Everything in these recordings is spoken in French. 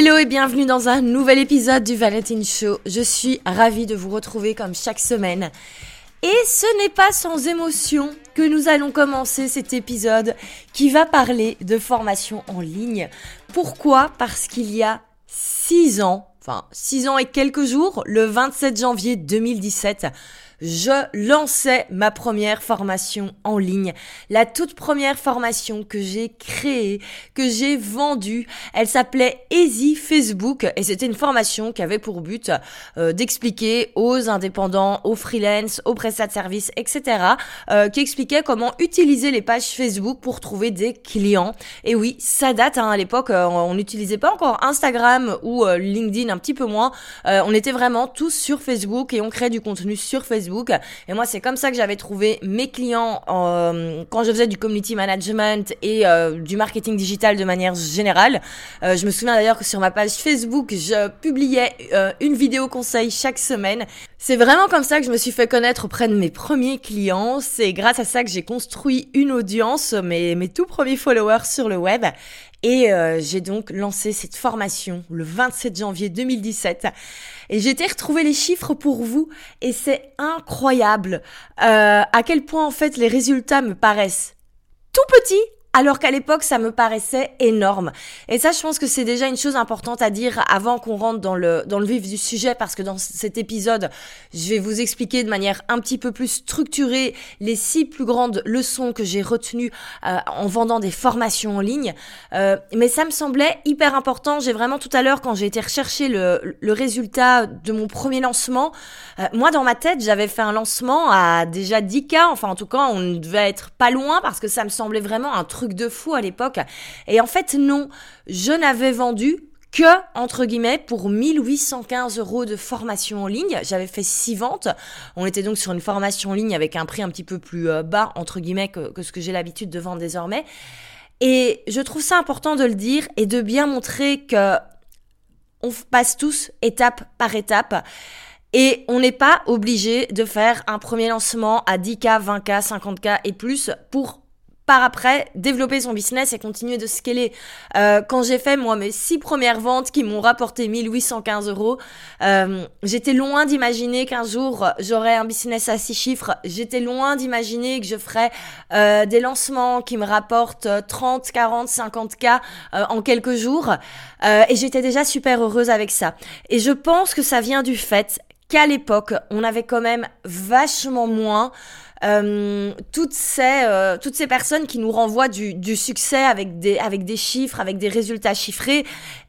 Hello et bienvenue dans un nouvel épisode du Valentine Show. Je suis ravie de vous retrouver comme chaque semaine. Et ce n'est pas sans émotion que nous allons commencer cet épisode qui va parler de formation en ligne. Pourquoi? Parce qu'il y a 6 ans, enfin 6 ans et quelques jours, le 27 janvier 2017, je lançais ma première formation en ligne. La toute première formation que j'ai créée, que j'ai vendue, elle s'appelait Easy Facebook et c'était une formation qui avait pour but euh, d'expliquer aux indépendants, aux freelance, aux prestats de services, etc., euh, qui expliquait comment utiliser les pages Facebook pour trouver des clients. Et oui, ça date hein, à l'époque, euh, on n'utilisait pas encore Instagram ou LinkedIn, un petit peu moins. on était vraiment tous sur Facebook et on créait du contenu sur Facebook et moi, c'est comme ça que j'avais trouvé mes clients euh, quand je faisais du community management et euh, du marketing digital de manière générale. Euh, je me souviens d'ailleurs que sur ma page Facebook, je publiais une vidéo conseil chaque semaine. C'est vraiment comme ça que je me suis fait connaître auprès de mes premiers clients. C'est grâce à ça que j'ai construit une audience, mes, mes tout premiers followers sur le web. Et j'ai donc lancé cette formation le 27 janvier 2017. Et j'ai été retrouver les chiffres pour vous et c'est incroyable euh, à quel point en fait les résultats me paraissent tout petits alors qu'à l'époque ça me paraissait énorme. Et ça je pense que c'est déjà une chose importante à dire avant qu'on rentre dans le dans le vif du sujet parce que dans cet épisode, je vais vous expliquer de manière un petit peu plus structurée les six plus grandes leçons que j'ai retenues euh, en vendant des formations en ligne. Euh, mais ça me semblait hyper important. J'ai vraiment tout à l'heure quand j'ai été rechercher le, le résultat de mon premier lancement, euh, moi dans ma tête, j'avais fait un lancement à déjà 10K, enfin en tout cas, on devait être pas loin parce que ça me semblait vraiment un truc de fou à l'époque. Et en fait, non, je n'avais vendu que, entre guillemets, pour 1815 euros de formation en ligne. J'avais fait six ventes. On était donc sur une formation en ligne avec un prix un petit peu plus euh, bas, entre guillemets, que, que ce que j'ai l'habitude de vendre désormais. Et je trouve ça important de le dire et de bien montrer que on passe tous étape par étape. Et on n'est pas obligé de faire un premier lancement à 10K, 20K, 50K et plus pour par après développer son business et continuer de scaler. Euh, quand j'ai fait moi mes six premières ventes qui m'ont rapporté 1815 euros, euh, j'étais loin d'imaginer qu'un jour j'aurais un business à six chiffres. J'étais loin d'imaginer que je ferais euh, des lancements qui me rapportent 30, 40, 50 k en quelques jours. et j'étais déjà super heureuse avec ça. Et je pense que ça vient du fait qu'à l'époque on avait quand même vachement moins euh, toutes ces euh, toutes ces personnes qui nous renvoient du, du succès avec des avec des chiffres, avec des résultats chiffrés.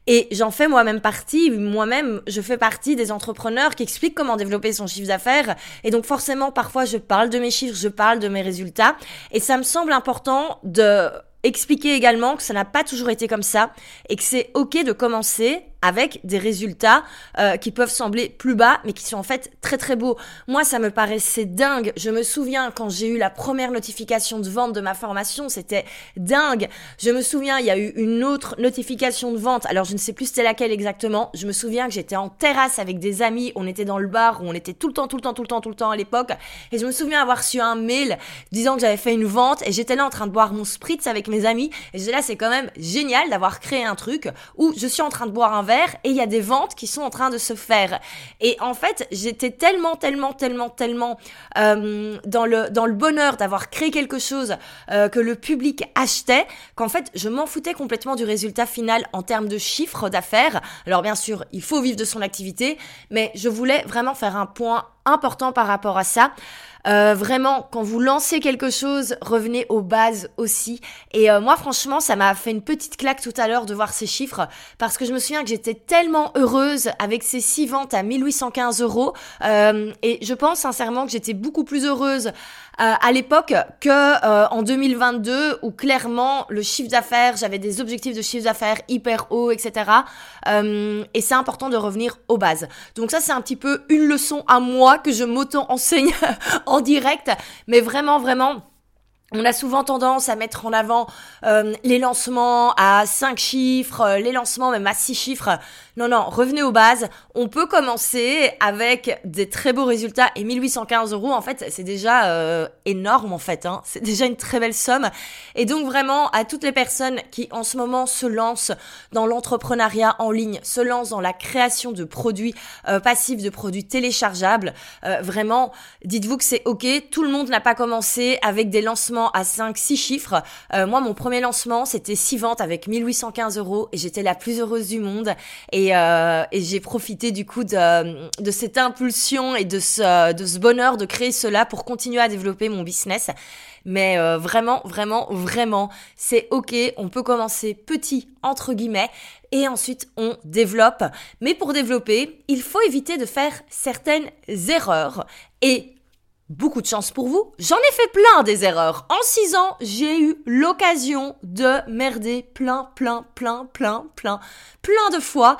Et j'en fais moi-même partie. Moi-même, je fais partie des entrepreneurs qui expliquent comment développer son chiffre d'affaires. Et donc forcément, parfois, je parle de mes chiffres, je parle de mes résultats. Et ça me semble important de expliquer également que ça n'a pas toujours été comme ça et que c'est ok de commencer avec des résultats euh, qui peuvent sembler plus bas, mais qui sont en fait très très beaux. Moi, ça me paraissait dingue. Je me souviens quand j'ai eu la première notification de vente de ma formation, c'était dingue. Je me souviens, il y a eu une autre notification de vente. Alors, je ne sais plus c'était laquelle exactement. Je me souviens que j'étais en terrasse avec des amis. On était dans le bar où on était tout le temps, tout le temps, tout le temps, tout le temps à l'époque. Et je me souviens avoir reçu un mail disant que j'avais fait une vente et j'étais là en train de boire mon spritz avec mes amis. Et j'étais là, c'est quand même génial d'avoir créé un truc où je suis en train de boire un et il y a des ventes qui sont en train de se faire. Et en fait, j'étais tellement, tellement, tellement, tellement euh, dans le dans le bonheur d'avoir créé quelque chose euh, que le public achetait qu'en fait, je m'en foutais complètement du résultat final en termes de chiffre d'affaires. Alors bien sûr, il faut vivre de son activité, mais je voulais vraiment faire un point important par rapport à ça. Euh, vraiment, quand vous lancez quelque chose, revenez aux bases aussi. Et euh, moi, franchement, ça m'a fait une petite claque tout à l'heure de voir ces chiffres parce que je me souviens que j'étais tellement heureuse avec ces six ventes à 1815 euros. Euh, et je pense sincèrement que j'étais beaucoup plus heureuse à l'époque que en 2022 où clairement le chiffre d'affaires, j'avais des objectifs de chiffre d'affaires hyper hauts, etc. et c'est important de revenir aux bases. Donc ça, c'est un petit peu une leçon à moi que je m'auto-enseigne en direct, mais vraiment, vraiment, on a souvent tendance à mettre en avant euh, les lancements à 5 chiffres, euh, les lancements même à 6 chiffres. Non, non, revenez aux bases. On peut commencer avec des très beaux résultats et 1815 euros, en fait, c'est déjà euh, énorme en fait. Hein. C'est déjà une très belle somme. Et donc vraiment, à toutes les personnes qui en ce moment se lancent dans l'entrepreneuriat en ligne, se lancent dans la création de produits passifs, de produits téléchargeables, vraiment, dites-vous que c'est OK. Tout le monde n'a pas commencé avec des lancements à 5-6 chiffres. Euh, moi, mon premier lancement, c'était 6 ventes avec 1815 euros et j'étais la plus heureuse du monde. Et, euh, j'ai profité du coup de, de cette impulsion et de ce, bonheur de créer cela pour continuer à développer mon business. Mais euh, vraiment, vraiment, vraiment, c'est ok. On peut commencer petit, entre guillemets, et ensuite on développe. Mais pour développer, il faut éviter de faire certaines erreurs. Et Beaucoup de chance pour vous. J'en ai fait plein des erreurs. En 6 ans, j'ai eu l'occasion de merder plein, plein, plein, plein, plein, plein de fois.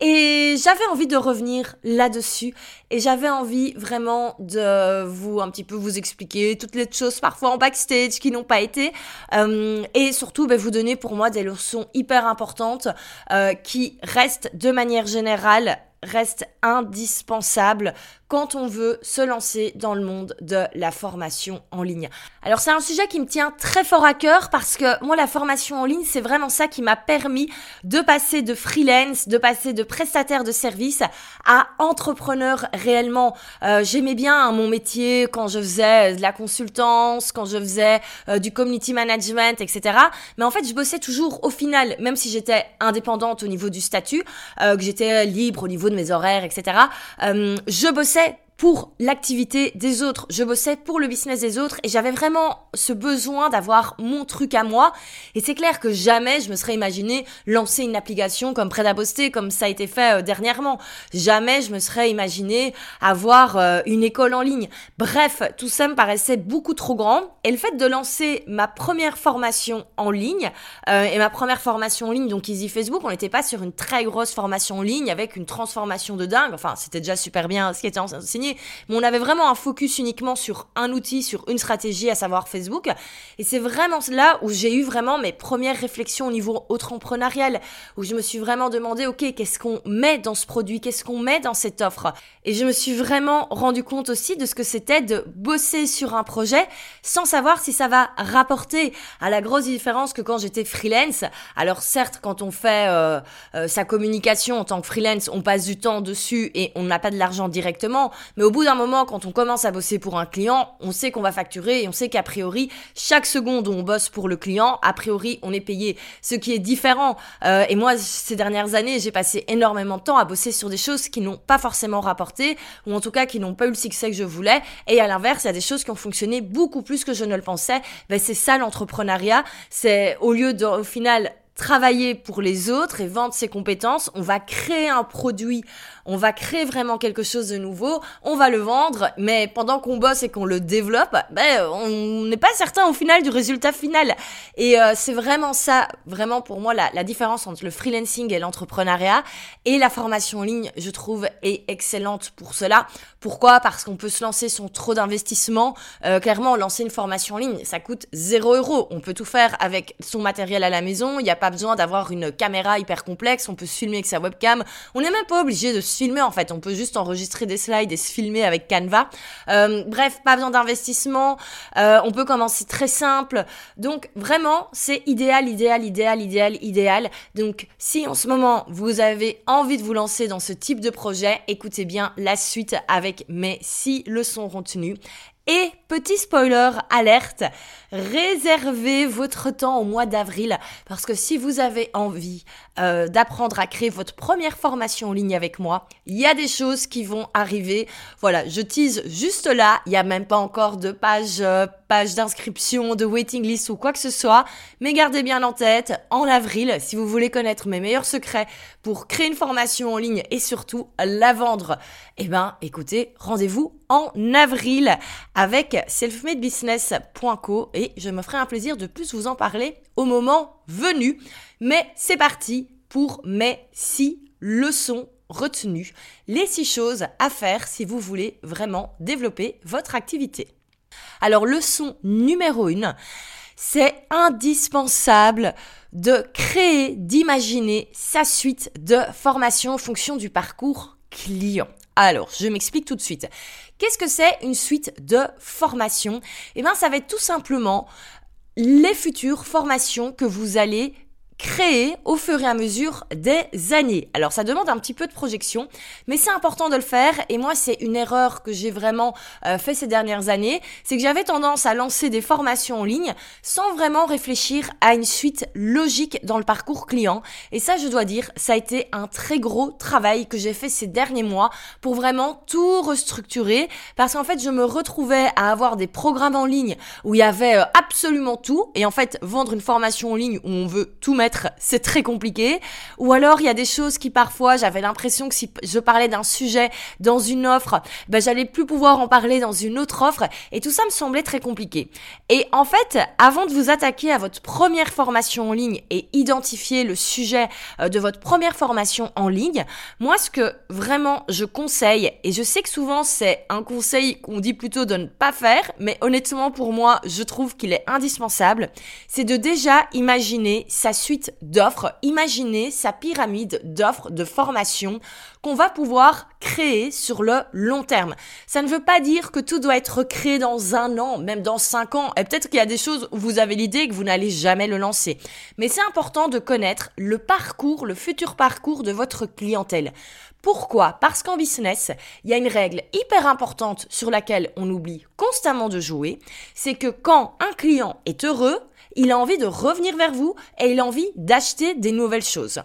Et j'avais envie de revenir là-dessus. Et j'avais envie vraiment de vous un petit peu vous expliquer toutes les choses parfois en backstage qui n'ont pas été. Euh, et surtout, ben, vous donner pour moi des leçons hyper importantes euh, qui restent de manière générale reste indispensable quand on veut se lancer dans le monde de la formation en ligne. Alors c'est un sujet qui me tient très fort à cœur parce que moi la formation en ligne c'est vraiment ça qui m'a permis de passer de freelance, de passer de prestataire de service à entrepreneur réellement. Euh, J'aimais bien mon métier quand je faisais de la consultance, quand je faisais euh, du community management, etc. Mais en fait je bossais toujours au final, même si j'étais indépendante au niveau du statut, euh, que j'étais libre au niveau de mes horaires, etc. Euh, je bossais pour l'activité des autres. Je bossais pour le business des autres et j'avais vraiment ce besoin d'avoir mon truc à moi. Et c'est clair que jamais je me serais imaginé lancer une application comme Prêt à comme ça a été fait euh, dernièrement. Jamais je me serais imaginé avoir euh, une école en ligne. Bref, tout ça me paraissait beaucoup trop grand. Et le fait de lancer ma première formation en ligne, euh, et ma première formation en ligne, donc Easy Facebook, on n'était pas sur une très grosse formation en ligne avec une transformation de dingue. Enfin, c'était déjà super bien ce qui était enseigné mais on avait vraiment un focus uniquement sur un outil, sur une stratégie, à savoir Facebook. Et c'est vraiment là où j'ai eu vraiment mes premières réflexions au niveau entrepreneurial, où je me suis vraiment demandé, ok, qu'est-ce qu'on met dans ce produit, qu'est-ce qu'on met dans cette offre? Et je me suis vraiment rendu compte aussi de ce que c'était de bosser sur un projet sans savoir si ça va rapporter. À la grosse différence que quand j'étais freelance. Alors certes, quand on fait euh, euh, sa communication en tant que freelance, on passe du temps dessus et on n'a pas de l'argent directement. Mais au bout d'un moment, quand on commence à bosser pour un client, on sait qu'on va facturer et on sait qu'a priori, chaque seconde où on bosse pour le client, a priori, on est payé. Ce qui est différent. Euh, et moi, ces dernières années, j'ai passé énormément de temps à bosser sur des choses qui n'ont pas forcément rapporté, ou en tout cas qui n'ont pas eu le succès que je voulais. Et à l'inverse, il y a des choses qui ont fonctionné beaucoup plus que je ne le pensais. Ben, c'est ça l'entrepreneuriat. C'est au lieu de, au final, travailler pour les autres et vendre ses compétences, on va créer un produit on va créer vraiment quelque chose de nouveau, on va le vendre, mais pendant qu'on bosse et qu'on le développe, ben, on n'est pas certain au final du résultat final. Et euh, c'est vraiment ça, vraiment pour moi, la, différence entre le freelancing et l'entrepreneuriat. Et la formation en ligne, je trouve, est excellente pour cela. Pourquoi? Parce qu'on peut se lancer sans trop d'investissement. Euh, clairement, lancer une formation en ligne, ça coûte 0 euros. On peut tout faire avec son matériel à la maison. Il n'y a pas besoin d'avoir une caméra hyper complexe. On peut se filmer avec sa webcam. On n'est même pas obligé de se filmer en fait. On peut juste enregistrer des slides et se filmer avec Canva. Euh, bref, pas besoin d'investissement. Euh, on peut commencer très simple. Donc vraiment, c'est idéal, idéal, idéal, idéal, idéal. Donc si en ce moment vous avez envie de vous lancer dans ce type de projet, écoutez bien la suite avec mes six leçons retenues. Et petit spoiler alerte, réservez votre temps au mois d'avril parce que si vous avez envie euh, d'apprendre à créer votre première formation en ligne avec moi, il y a des choses qui vont arriver. Voilà, je tease juste là, il n'y a même pas encore de page, euh, page d'inscription, de waiting list ou quoi que ce soit, mais gardez bien en tête, en avril, si vous voulez connaître mes meilleurs secrets pour créer une formation en ligne et surtout la vendre, eh ben écoutez, rendez-vous en avril avec selfmadebusiness.co et je me ferai un plaisir de plus vous en parler au moment venu. Mais c'est parti pour mes six leçons retenues, les six choses à faire si vous voulez vraiment développer votre activité. Alors leçon numéro une, c'est indispensable de créer, d'imaginer sa suite de formation en fonction du parcours client. Alors, je m'explique tout de suite. Qu'est-ce que c'est une suite de formation Eh bien, ça va être tout simplement les futures formations que vous allez créer au fur et à mesure des années. Alors ça demande un petit peu de projection, mais c'est important de le faire. Et moi, c'est une erreur que j'ai vraiment euh, fait ces dernières années, c'est que j'avais tendance à lancer des formations en ligne sans vraiment réfléchir à une suite logique dans le parcours client. Et ça, je dois dire, ça a été un très gros travail que j'ai fait ces derniers mois pour vraiment tout restructurer, parce qu'en fait, je me retrouvais à avoir des programmes en ligne où il y avait euh, absolument tout, et en fait, vendre une formation en ligne où on veut tout mettre c'est très compliqué. Ou alors, il y a des choses qui parfois, j'avais l'impression que si je parlais d'un sujet dans une offre, ben, j'allais plus pouvoir en parler dans une autre offre. Et tout ça me semblait très compliqué. Et en fait, avant de vous attaquer à votre première formation en ligne et identifier le sujet euh, de votre première formation en ligne, moi, ce que vraiment je conseille, et je sais que souvent c'est un conseil qu'on dit plutôt de ne pas faire, mais honnêtement pour moi, je trouve qu'il est indispensable, c'est de déjà imaginer sa suite d'offres, imaginez sa pyramide d'offres de formation qu'on va pouvoir créer sur le long terme. Ça ne veut pas dire que tout doit être créé dans un an, même dans cinq ans. Et peut-être qu'il y a des choses où vous avez l'idée que vous n'allez jamais le lancer. Mais c'est important de connaître le parcours, le futur parcours de votre clientèle. Pourquoi? Parce qu'en business, il y a une règle hyper importante sur laquelle on oublie constamment de jouer, c'est que quand un client est heureux, il a envie de revenir vers vous et il a envie d'acheter des nouvelles choses.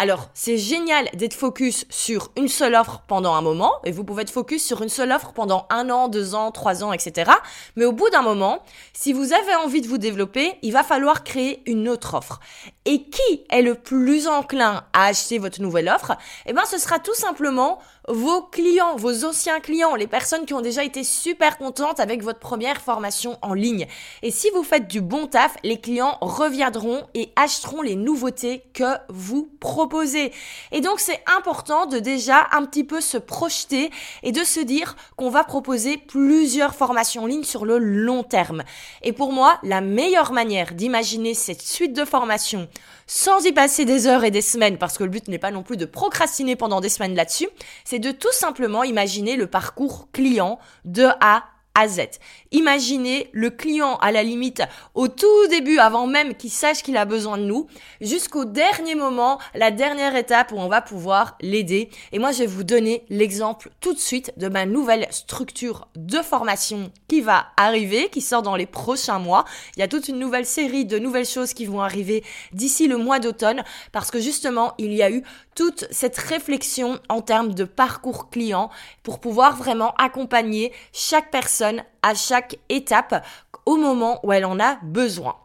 Alors, c'est génial d'être focus sur une seule offre pendant un moment, et vous pouvez être focus sur une seule offre pendant un an, deux ans, trois ans, etc. Mais au bout d'un moment, si vous avez envie de vous développer, il va falloir créer une autre offre. Et qui est le plus enclin à acheter votre nouvelle offre? Eh bien, ce sera tout simplement vos clients, vos anciens clients, les personnes qui ont déjà été super contentes avec votre première formation en ligne. Et si vous faites du bon taf, les clients reviendront et achèteront les nouveautés que vous proposez. Et donc c'est important de déjà un petit peu se projeter et de se dire qu'on va proposer plusieurs formations en ligne sur le long terme. Et pour moi, la meilleure manière d'imaginer cette suite de formations sans y passer des heures et des semaines, parce que le but n'est pas non plus de procrastiner pendant des semaines là-dessus, c'est de tout simplement imaginer le parcours client de A Z. Imaginez le client à la limite au tout début, avant même qu'il sache qu'il a besoin de nous, jusqu'au dernier moment, la dernière étape où on va pouvoir l'aider. Et moi, je vais vous donner l'exemple tout de suite de ma nouvelle structure de formation qui va arriver, qui sort dans les prochains mois. Il y a toute une nouvelle série de nouvelles choses qui vont arriver d'ici le mois d'automne parce que justement, il y a eu toute cette réflexion en termes de parcours client pour pouvoir vraiment accompagner chaque personne à chaque étape au moment où elle en a besoin.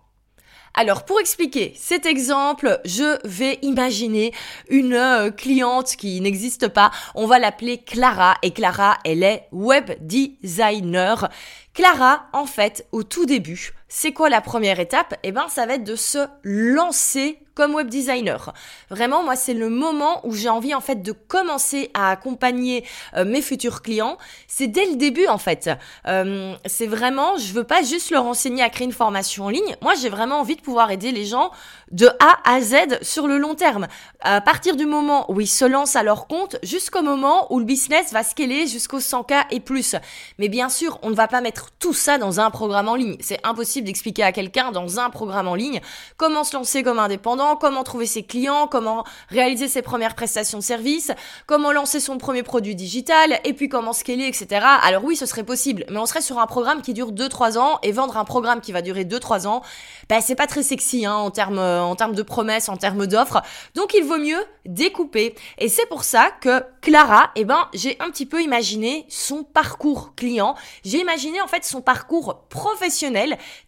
Alors pour expliquer cet exemple, je vais imaginer une euh, cliente qui n'existe pas. On va l'appeler Clara et Clara, elle est web designer. Clara, en fait, au tout début, c'est quoi la première étape? Eh ben, ça va être de se lancer comme web designer. Vraiment, moi, c'est le moment où j'ai envie en fait de commencer à accompagner euh, mes futurs clients. C'est dès le début en fait. Euh, c'est vraiment, je veux pas juste leur enseigner à créer une formation en ligne. Moi, j'ai vraiment envie de pouvoir aider les gens de A à Z sur le long terme. À partir du moment où ils se lancent à leur compte, jusqu'au moment où le business va scaler jusqu'aux 100K et plus. Mais bien sûr, on ne va pas mettre tout ça dans un programme en ligne. C'est impossible d'expliquer à quelqu'un dans un programme en ligne comment se lancer comme indépendant, comment trouver ses clients, comment réaliser ses premières prestations de services, comment lancer son premier produit digital, et puis comment scaler, etc. Alors oui, ce serait possible, mais on serait sur un programme qui dure 2-3 ans, et vendre un programme qui va durer 2-3 ans, ben, c'est pas très sexy hein, en termes en termes de promesses, en termes d'offres. Donc il vaut mieux découper. Et c'est pour ça que Clara, eh ben, j'ai un petit peu imaginé son parcours client. J'ai imaginé en fait son parcours professionnel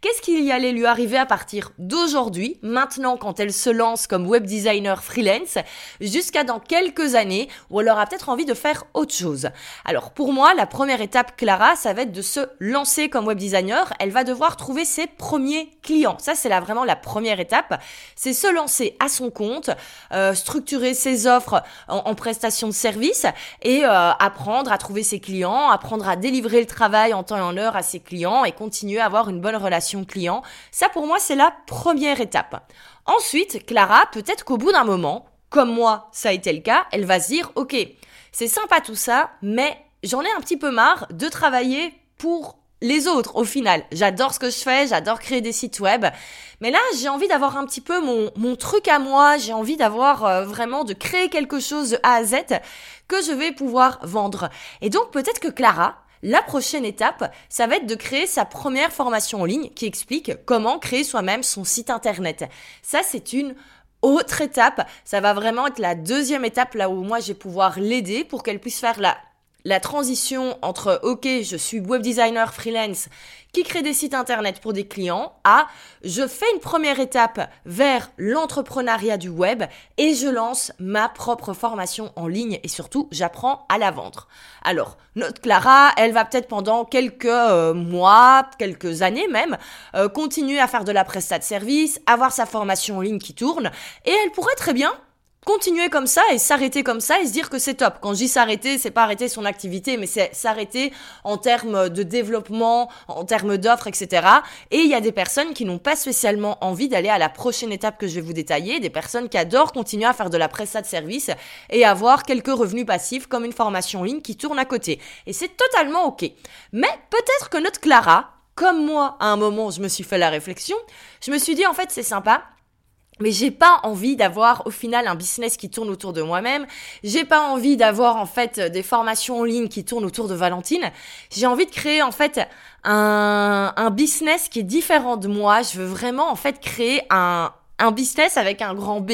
Qu'est-ce qui allait lui arriver à partir d'aujourd'hui, maintenant quand elle se lance comme web designer freelance, jusqu'à dans quelques années où elle aura peut-être envie de faire autre chose. Alors pour moi, la première étape, Clara, ça va être de se lancer comme web designer. Elle va devoir trouver ses premiers clients. Ça, c'est là vraiment la première étape. C'est se lancer à son compte, euh, structurer ses offres en, en prestation de service et euh, apprendre à trouver ses clients, apprendre à délivrer le travail en temps et en heure, à ses clients et continuer à avoir une bonne relation client. Ça pour moi c'est la première étape. Ensuite, Clara, peut-être qu'au bout d'un moment, comme moi ça a été le cas, elle va se dire ok, c'est sympa tout ça, mais j'en ai un petit peu marre de travailler pour les autres au final. J'adore ce que je fais, j'adore créer des sites web. Mais là, j'ai envie d'avoir un petit peu mon, mon truc à moi, j'ai envie d'avoir euh, vraiment de créer quelque chose de A à Z que je vais pouvoir vendre. Et donc peut-être que Clara, la prochaine étape, ça va être de créer sa première formation en ligne qui explique comment créer soi-même son site internet. Ça, c'est une autre étape. Ça va vraiment être la deuxième étape là où moi je vais pouvoir l'aider pour qu'elle puisse faire la la transition entre OK, je suis web designer freelance qui crée des sites internet pour des clients à je fais une première étape vers l'entrepreneuriat du web et je lance ma propre formation en ligne et surtout j'apprends à la vendre. Alors, notre Clara, elle va peut-être pendant quelques euh, mois, quelques années même, euh, continuer à faire de la prestat de service, avoir sa formation en ligne qui tourne et elle pourrait très bien continuer comme ça et s'arrêter comme ça et se dire que c'est top. Quand je dis s'arrêter, c'est pas arrêter son activité, mais c'est s'arrêter en termes de développement, en termes d'offres, etc. Et il y a des personnes qui n'ont pas spécialement envie d'aller à la prochaine étape que je vais vous détailler, des personnes qui adorent continuer à faire de la presta de service et avoir quelques revenus passifs comme une formation en ligne qui tourne à côté. Et c'est totalement ok. Mais peut-être que notre Clara, comme moi, à un moment, je me suis fait la réflexion, je me suis dit en fait c'est sympa, mais j'ai pas envie d'avoir au final un business qui tourne autour de moi-même. J'ai pas envie d'avoir en fait des formations en ligne qui tournent autour de Valentine. J'ai envie de créer en fait un, un business qui est différent de moi. Je veux vraiment en fait créer un, un business avec un grand B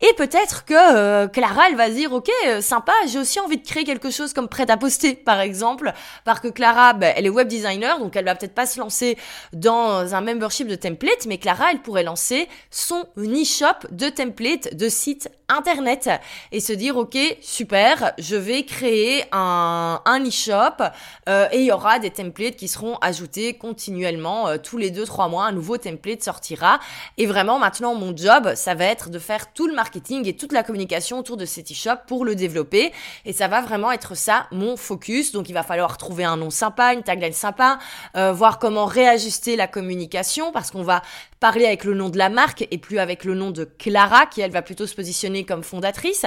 et peut-être que euh, Clara, elle va dire, ok, euh, sympa, j'ai aussi envie de créer quelque chose comme prêt à poster, par exemple, parce que Clara, ben, elle est web designer, donc elle va peut-être pas se lancer dans un membership de template, mais Clara, elle pourrait lancer son e-shop de template de site internet et se dire, ok, super, je vais créer un, un e-shop euh, et il y aura des templates qui seront ajoutés continuellement tous les deux trois mois, un nouveau template sortira. Et vraiment, maintenant, mon job, ça va être de faire tout le marketing et toute la communication autour de cet e-shop pour le développer. Et ça va vraiment être ça, mon focus. Donc il va falloir trouver un nom sympa, une tagline sympa, euh, voir comment réajuster la communication parce qu'on va parler avec le nom de la marque et plus avec le nom de Clara qui elle va plutôt se positionner comme fondatrice.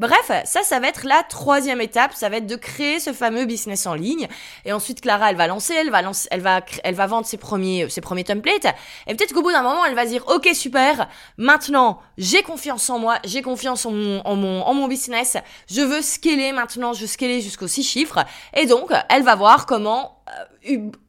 Bref, ça, ça va être la troisième étape, ça va être de créer ce fameux business en ligne. Et ensuite, Clara, elle va lancer, elle va elle va, elle va vendre ses premiers, ses premiers templates. Et peut-être qu'au bout d'un moment, elle va dire, ok, super, maintenant, j'ai confiance en moi, j'ai confiance en mon, en mon, en mon business, je veux scaler maintenant, je veux scaler jusqu'aux six chiffres. Et donc, elle va voir comment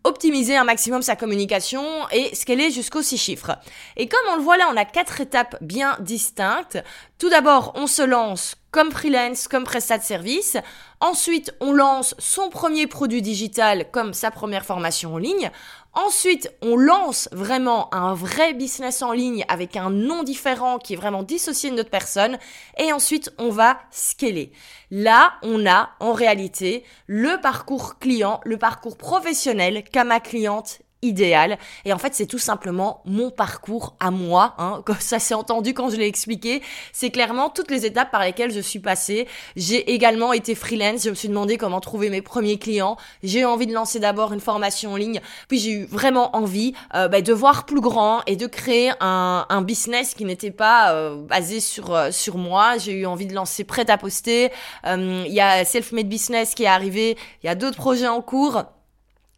optimiser un maximum sa communication et scaler jusqu'aux six chiffres. Et comme on le voit là, on a quatre étapes bien distinctes. Tout d'abord, on se lance comme freelance, comme prestat de service. Ensuite, on lance son premier produit digital comme sa première formation en ligne. Ensuite, on lance vraiment un vrai business en ligne avec un nom différent qui est vraiment dissocié de notre personne. Et ensuite, on va scaler. Là, on a en réalité le parcours client, le parcours professionnel qu'a ma cliente idéal. Et en fait, c'est tout simplement mon parcours à moi. Hein. Ça s'est entendu quand je l'ai expliqué. C'est clairement toutes les étapes par lesquelles je suis passée. J'ai également été freelance. Je me suis demandé comment trouver mes premiers clients. J'ai envie de lancer d'abord une formation en ligne. Puis j'ai eu vraiment envie euh, bah, de voir plus grand et de créer un, un business qui n'était pas euh, basé sur euh, sur moi. J'ai eu envie de lancer prêt à poster. Il y a Self-Made Business qui est arrivé. Il y a d'autres projets en cours.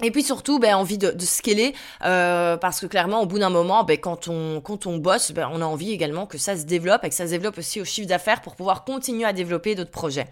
Et puis surtout, ben, envie de, de scaler, euh, parce que clairement, au bout d'un moment, ben, quand on quand on bosse, ben, on a envie également que ça se développe et que ça se développe aussi au chiffre d'affaires pour pouvoir continuer à développer d'autres projets.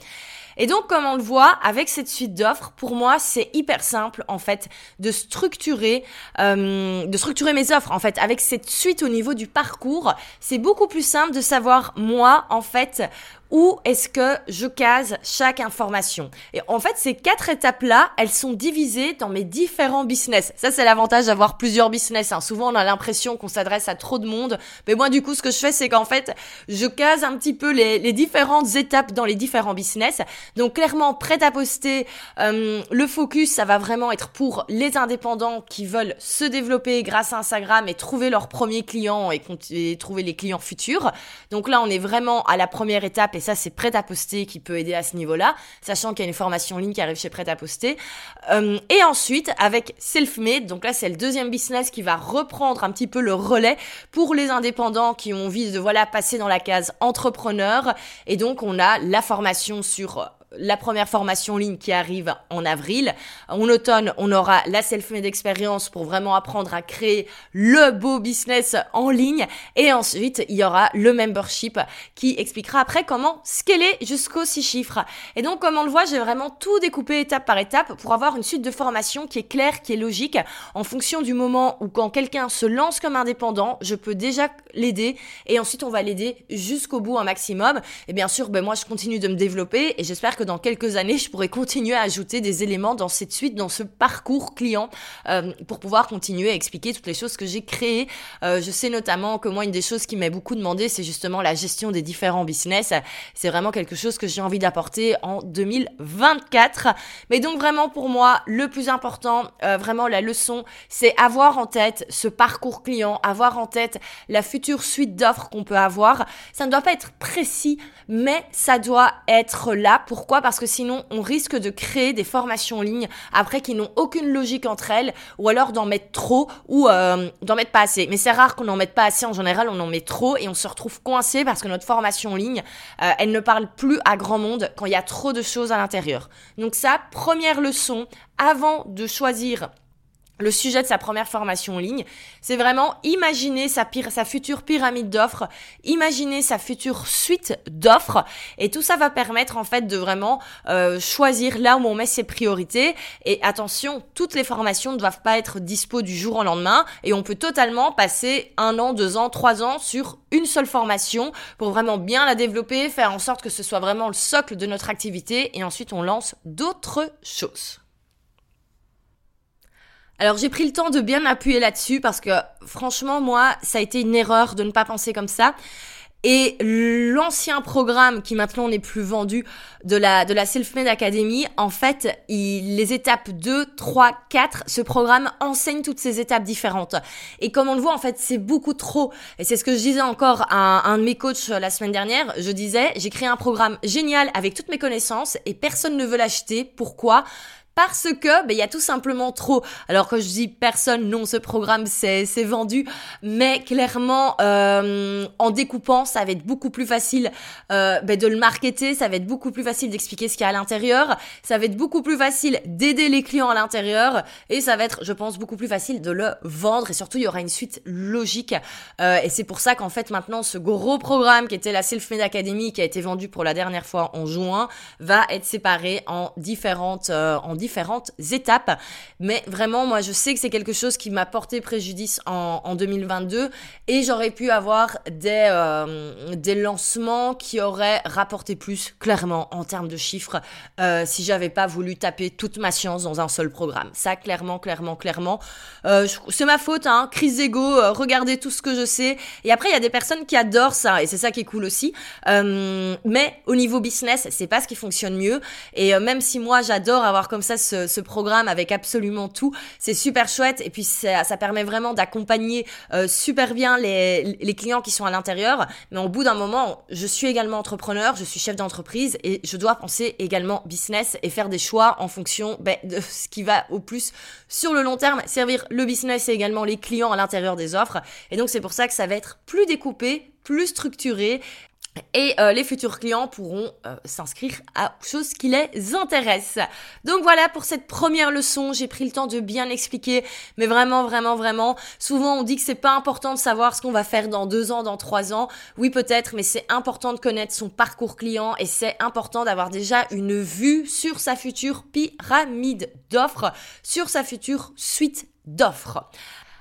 Et donc, comme on le voit, avec cette suite d'offres, pour moi, c'est hyper simple, en fait, de structurer, euh, de structurer mes offres. En fait, avec cette suite au niveau du parcours, c'est beaucoup plus simple de savoir, moi, en fait, où est-ce que je case chaque information? Et en fait, ces quatre étapes-là, elles sont divisées dans mes différents business. Ça, c'est l'avantage d'avoir plusieurs business. Hein. Souvent, on a l'impression qu'on s'adresse à trop de monde. Mais moi, du coup, ce que je fais, c'est qu'en fait, je case un petit peu les, différentes étapes dans les différents business. Donc clairement, prêt à poster, euh, le focus, ça va vraiment être pour les indépendants qui veulent se développer grâce à Instagram et trouver leurs premiers clients et trouver les clients futurs. Donc là, on est vraiment à la première étape et ça, c'est prêt à poster qui peut aider à ce niveau-là, sachant qu'il y a une formation en ligne qui arrive chez prêt à poster. Euh, et ensuite, avec Selfmade, donc là, c'est le deuxième business qui va reprendre un petit peu le relais pour les indépendants qui ont envie de voilà passer dans la case entrepreneur. Et donc, on a la formation sur la première formation en ligne qui arrive en avril. En automne, on aura la self-made expérience pour vraiment apprendre à créer le beau business en ligne. Et ensuite, il y aura le membership qui expliquera après comment scaler jusqu'aux six chiffres. Et donc, comme on le voit, j'ai vraiment tout découpé étape par étape pour avoir une suite de formations qui est claire, qui est logique, en fonction du moment où quand quelqu'un se lance comme indépendant, je peux déjà l'aider et ensuite on va l'aider jusqu'au bout un maximum. Et bien sûr, ben moi, je continue de me développer et j'espère que dans quelques années, je pourrais continuer à ajouter des éléments dans cette suite, dans ce parcours client, euh, pour pouvoir continuer à expliquer toutes les choses que j'ai créées. Euh, je sais notamment que moi, une des choses qui m'a beaucoup demandé, c'est justement la gestion des différents business. C'est vraiment quelque chose que j'ai envie d'apporter en 2024. Mais donc vraiment pour moi, le plus important, euh, vraiment la leçon, c'est avoir en tête ce parcours client, avoir en tête la future suite d'offres qu'on peut avoir. Ça ne doit pas être précis, mais ça doit être là. pour pourquoi? Parce que sinon, on risque de créer des formations en ligne après qui n'ont aucune logique entre elles, ou alors d'en mettre trop, ou euh, d'en mettre pas assez. Mais c'est rare qu'on n'en mette pas assez. En général, on en met trop et on se retrouve coincé parce que notre formation en ligne, euh, elle ne parle plus à grand monde quand il y a trop de choses à l'intérieur. Donc ça, première leçon, avant de choisir le sujet de sa première formation en ligne, c'est vraiment imaginer sa, sa future pyramide d'offres, imaginer sa future suite d'offres, et tout ça va permettre en fait de vraiment euh, choisir là où on met ses priorités. Et attention, toutes les formations ne doivent pas être dispo du jour au lendemain, et on peut totalement passer un an, deux ans, trois ans sur une seule formation pour vraiment bien la développer, faire en sorte que ce soit vraiment le socle de notre activité, et ensuite on lance d'autres choses. Alors j'ai pris le temps de bien appuyer là-dessus parce que franchement moi ça a été une erreur de ne pas penser comme ça. Et l'ancien programme qui maintenant n'est plus vendu de la, de la Self-Made Academy, en fait, il, les étapes 2, 3, 4, ce programme enseigne toutes ces étapes différentes. Et comme on le voit, en fait, c'est beaucoup trop. Et c'est ce que je disais encore à un de mes coachs la semaine dernière. Je disais, j'ai créé un programme génial avec toutes mes connaissances et personne ne veut l'acheter. Pourquoi? Parce que ben, il y a tout simplement trop. Alors que je dis personne, non, ce programme c'est vendu, mais clairement euh, en découpant, ça va être beaucoup plus facile euh, ben, de le marketer, ça va être beaucoup plus facile d'expliquer ce qu'il y a à l'intérieur, ça va être beaucoup plus facile d'aider les clients à l'intérieur. Et ça va être, je pense, beaucoup plus facile de le vendre. Et surtout il y aura une suite logique. Euh, et c'est pour ça qu'en fait maintenant ce gros programme qui était la Self Made Academy qui a été vendu pour la dernière fois en juin va être séparé en différentes euh, en différentes différentes étapes. Mais vraiment, moi, je sais que c'est quelque chose qui m'a porté préjudice en, en 2022 et j'aurais pu avoir des, euh, des lancements qui auraient rapporté plus, clairement, en termes de chiffres, euh, si j'avais pas voulu taper toute ma science dans un seul programme. Ça, clairement, clairement, clairement. Euh, c'est ma faute, hein. Crise euh, regardez tout ce que je sais. Et après, il y a des personnes qui adorent ça et c'est ça qui est cool aussi. Mais au niveau business, c'est pas ce qui fonctionne mieux. Et même si moi, j'adore avoir comme ça ce, programme avec absolument tout. C'est super chouette et puis ça, permet vraiment d'accompagner euh, super bien les, les clients qui sont à l'intérieur. Mais au bout d'un moment, je suis également entrepreneur, je suis chef d'entreprise et je dois penser également business et faire des choix en fonction ben, de ce qui va au plus sur le long terme servir le business et également les clients à l'intérieur des offres. Et donc c'est pour ça que ça va être plus découpé, plus structuré et euh, les futurs clients pourront euh, s'inscrire à choses qui les intéressent. Donc voilà pour cette première leçon, j'ai pris le temps de bien expliquer, mais vraiment, vraiment, vraiment, souvent on dit que c'est pas important de savoir ce qu'on va faire dans deux ans, dans trois ans. Oui peut-être, mais c'est important de connaître son parcours client et c'est important d'avoir déjà une vue sur sa future pyramide d'offres, sur sa future suite d'offres.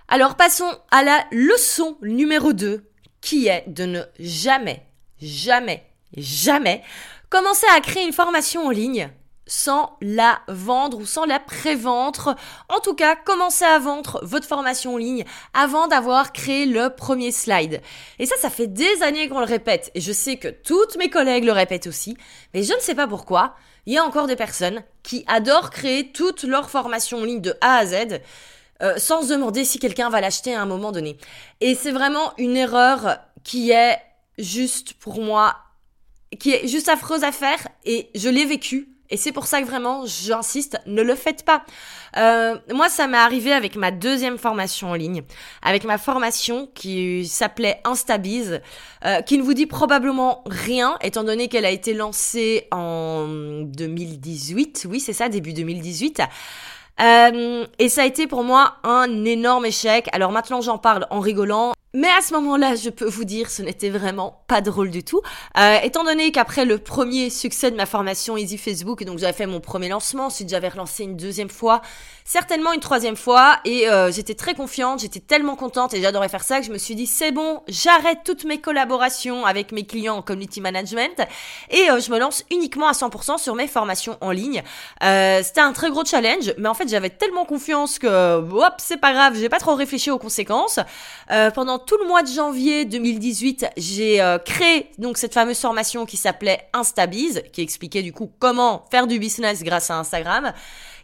Alors passons à la leçon numéro 2 qui est de ne jamais jamais, jamais commencer à créer une formation en ligne sans la vendre ou sans la pré-vendre. En tout cas, commencez à vendre votre formation en ligne avant d'avoir créé le premier slide. Et ça, ça fait des années qu'on le répète. Et je sais que toutes mes collègues le répètent aussi. Mais je ne sais pas pourquoi. Il y a encore des personnes qui adorent créer toute leur formation en ligne de A à Z. Euh, sans se demander si quelqu'un va l'acheter à un moment donné. Et c'est vraiment une erreur qui est juste pour moi, qui est juste affreuse à faire et je l'ai vécu et c'est pour ça que vraiment, j'insiste, ne le faites pas. Euh, moi, ça m'est arrivé avec ma deuxième formation en ligne, avec ma formation qui s'appelait Instabiz, euh, qui ne vous dit probablement rien, étant donné qu'elle a été lancée en 2018. Oui, c'est ça, début 2018. Euh, et ça a été pour moi un énorme échec. Alors maintenant j'en parle en rigolant. Mais à ce moment-là, je peux vous dire, ce n'était vraiment pas drôle du tout. Euh, étant donné qu'après le premier succès de ma formation Easy Facebook, donc j'avais fait mon premier lancement, ensuite j'avais relancé une deuxième fois, certainement une troisième fois, et euh, j'étais très confiante, j'étais tellement contente et j'adorais faire ça que je me suis dit c'est bon, j'arrête toutes mes collaborations avec mes clients en community management et euh, je me lance uniquement à 100% sur mes formations en ligne. Euh, c'était un très gros challenge, mais en fait j'avais tellement confiance que hop c'est pas grave, j'ai pas trop réfléchi aux conséquences. pendant tout le mois de janvier 2018, j'ai euh, créé donc cette fameuse formation qui s'appelait Instabiz, qui expliquait du coup comment faire du business grâce à Instagram.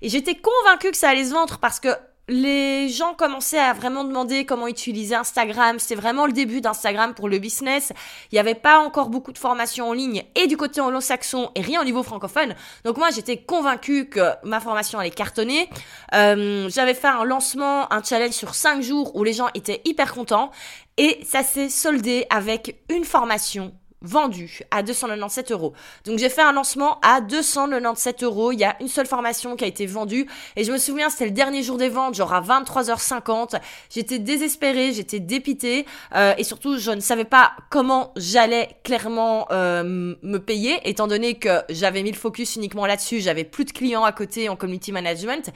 Et j'étais convaincue que ça allait se vendre parce que les gens commençaient à vraiment demander comment utiliser Instagram. C'était vraiment le début d'Instagram pour le business. Il n'y avait pas encore beaucoup de formations en ligne et du côté anglo-saxon et rien au niveau francophone. Donc moi, j'étais convaincue que ma formation allait cartonner. Euh, J'avais fait un lancement, un challenge sur 5 jours où les gens étaient hyper contents et ça s'est soldé avec une formation vendu à 297 euros. Donc j'ai fait un lancement à 297 euros. Il y a une seule formation qui a été vendue. Et je me souviens, c'était le dernier jour des ventes, genre à 23h50. J'étais désespérée, j'étais dépitée. Euh, et surtout, je ne savais pas comment j'allais clairement euh, me payer, étant donné que j'avais mis le focus uniquement là-dessus. J'avais plus de clients à côté en community management.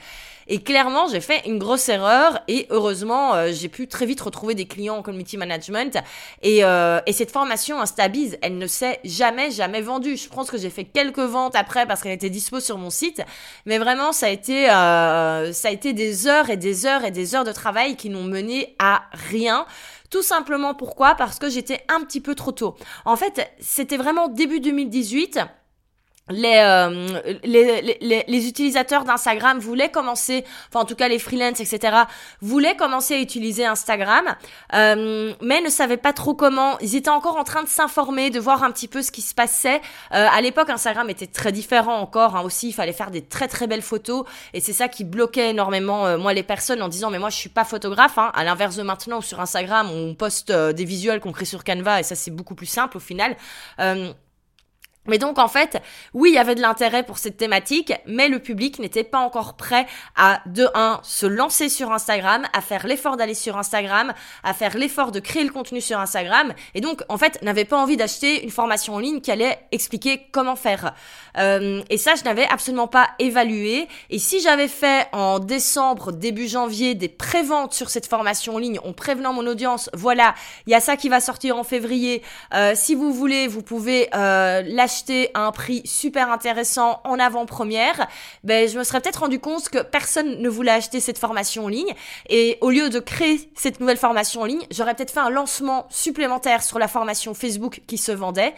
Et clairement, j'ai fait une grosse erreur. Et heureusement, euh, j'ai pu très vite retrouver des clients en community management. Et, et cette formation Instabise, elle ne s'est jamais, jamais vendue. Je pense que j'ai fait quelques ventes après parce qu'elle était dispo sur mon site. Mais vraiment, ça a été, euh, ça a été des heures et des heures et des heures de travail qui n'ont mené à rien. Tout simplement pourquoi? Parce que j'étais un petit peu trop tôt. En fait, c'était vraiment début 2018. Euh, les, les, les, les, utilisateurs d'Instagram voulaient commencer, enfin en tout cas les freelances, etc., voulaient commencer à utiliser Instagram, euh, mais ne savaient pas trop comment. Ils étaient encore en train de s'informer, de voir un petit peu ce qui se passait. Euh, à l'époque, Instagram était très différent encore. Hein, aussi, il fallait faire des très très belles photos, et c'est ça qui bloquait énormément euh, moi les personnes en disant mais moi je suis pas photographe. Hein, à l'inverse de maintenant où sur Instagram on poste des visuels qu'on crée sur Canva et ça c'est beaucoup plus simple au final. Mais donc en fait, oui, il y avait de l'intérêt pour cette thématique, mais le public n'était pas encore prêt à de un se lancer sur Instagram, à faire l'effort d'aller sur Instagram, à faire l'effort de créer le contenu sur Instagram, et donc en fait n'avait pas envie d'acheter une formation en ligne qui allait expliquer comment faire. Euh, et ça, je n'avais absolument pas évalué. Et si j'avais fait en décembre, début janvier, des préventes sur cette formation en ligne, en prévenant mon audience, voilà, il y a ça qui va sortir en février. Euh, si vous voulez, vous pouvez euh, à un prix super intéressant en avant-première, ben, je me serais peut-être rendu compte que personne ne voulait acheter cette formation en ligne. Et au lieu de créer cette nouvelle formation en ligne, j'aurais peut-être fait un lancement supplémentaire sur la formation Facebook qui se vendait.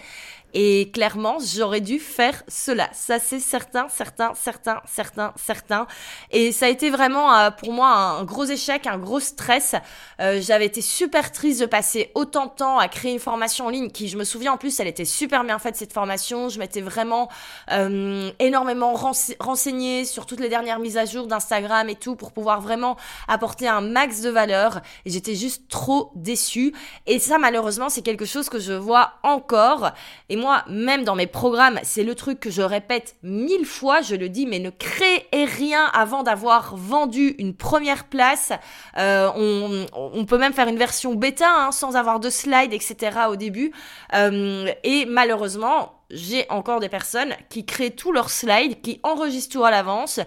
Et clairement, j'aurais dû faire cela. Ça, c'est certain, certain, certain, certain, certain. Et ça a été vraiment euh, pour moi un gros échec, un gros stress. Euh, j'avais été super triste de passer autant de temps à créer une formation en ligne qui, je me souviens en plus, elle était super bien faite cette formation. Je m'étais vraiment euh, énormément renseignée sur toutes les dernières mises à jour d'Instagram et tout pour pouvoir vraiment apporter un max de valeur. Et j'étais juste trop déçue. Et ça, malheureusement, c'est quelque chose que je vois encore. Moi, même dans mes programmes, c'est le truc que je répète mille fois, je le dis, mais ne créez rien avant d'avoir vendu une première place. Euh, on, peut même faire une version bêta hein, sans avoir de slide, etc. au début. Euh, et malheureusement, j'ai encore des personnes qui créent tous leurs slides, qui enregistrent tout à l'avance,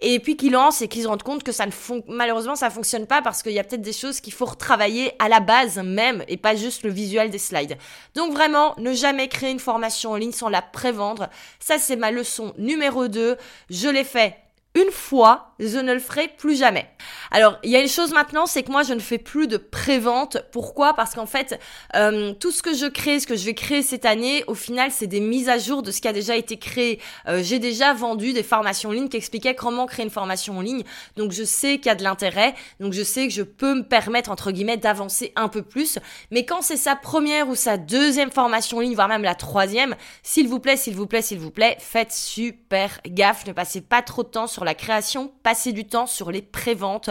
et puis qui lancent et qui se rendent compte que ça ne fon malheureusement ça fonctionne pas parce qu'il y a peut-être des choses qu'il faut retravailler à la base même et pas juste le visuel des slides. Donc vraiment, ne jamais créer une formation en ligne sans la prévendre. Ça c'est ma leçon numéro 2. Je l'ai fait une fois, je ne le ferai plus jamais. Alors, il y a une chose maintenant, c'est que moi, je ne fais plus de prévente. Pourquoi? Parce qu'en fait, euh, tout ce que je crée, ce que je vais créer cette année, au final, c'est des mises à jour de ce qui a déjà été créé. Euh, j'ai déjà vendu des formations en ligne qui expliquaient comment créer une formation en ligne. Donc, je sais qu'il y a de l'intérêt. Donc, je sais que je peux me permettre, entre guillemets, d'avancer un peu plus. Mais quand c'est sa première ou sa deuxième formation en ligne, voire même la troisième, s'il vous plaît, s'il vous plaît, s'il vous plaît, faites super gaffe. Ne passez pas trop de temps sur la création, passez du temps sur les préventes,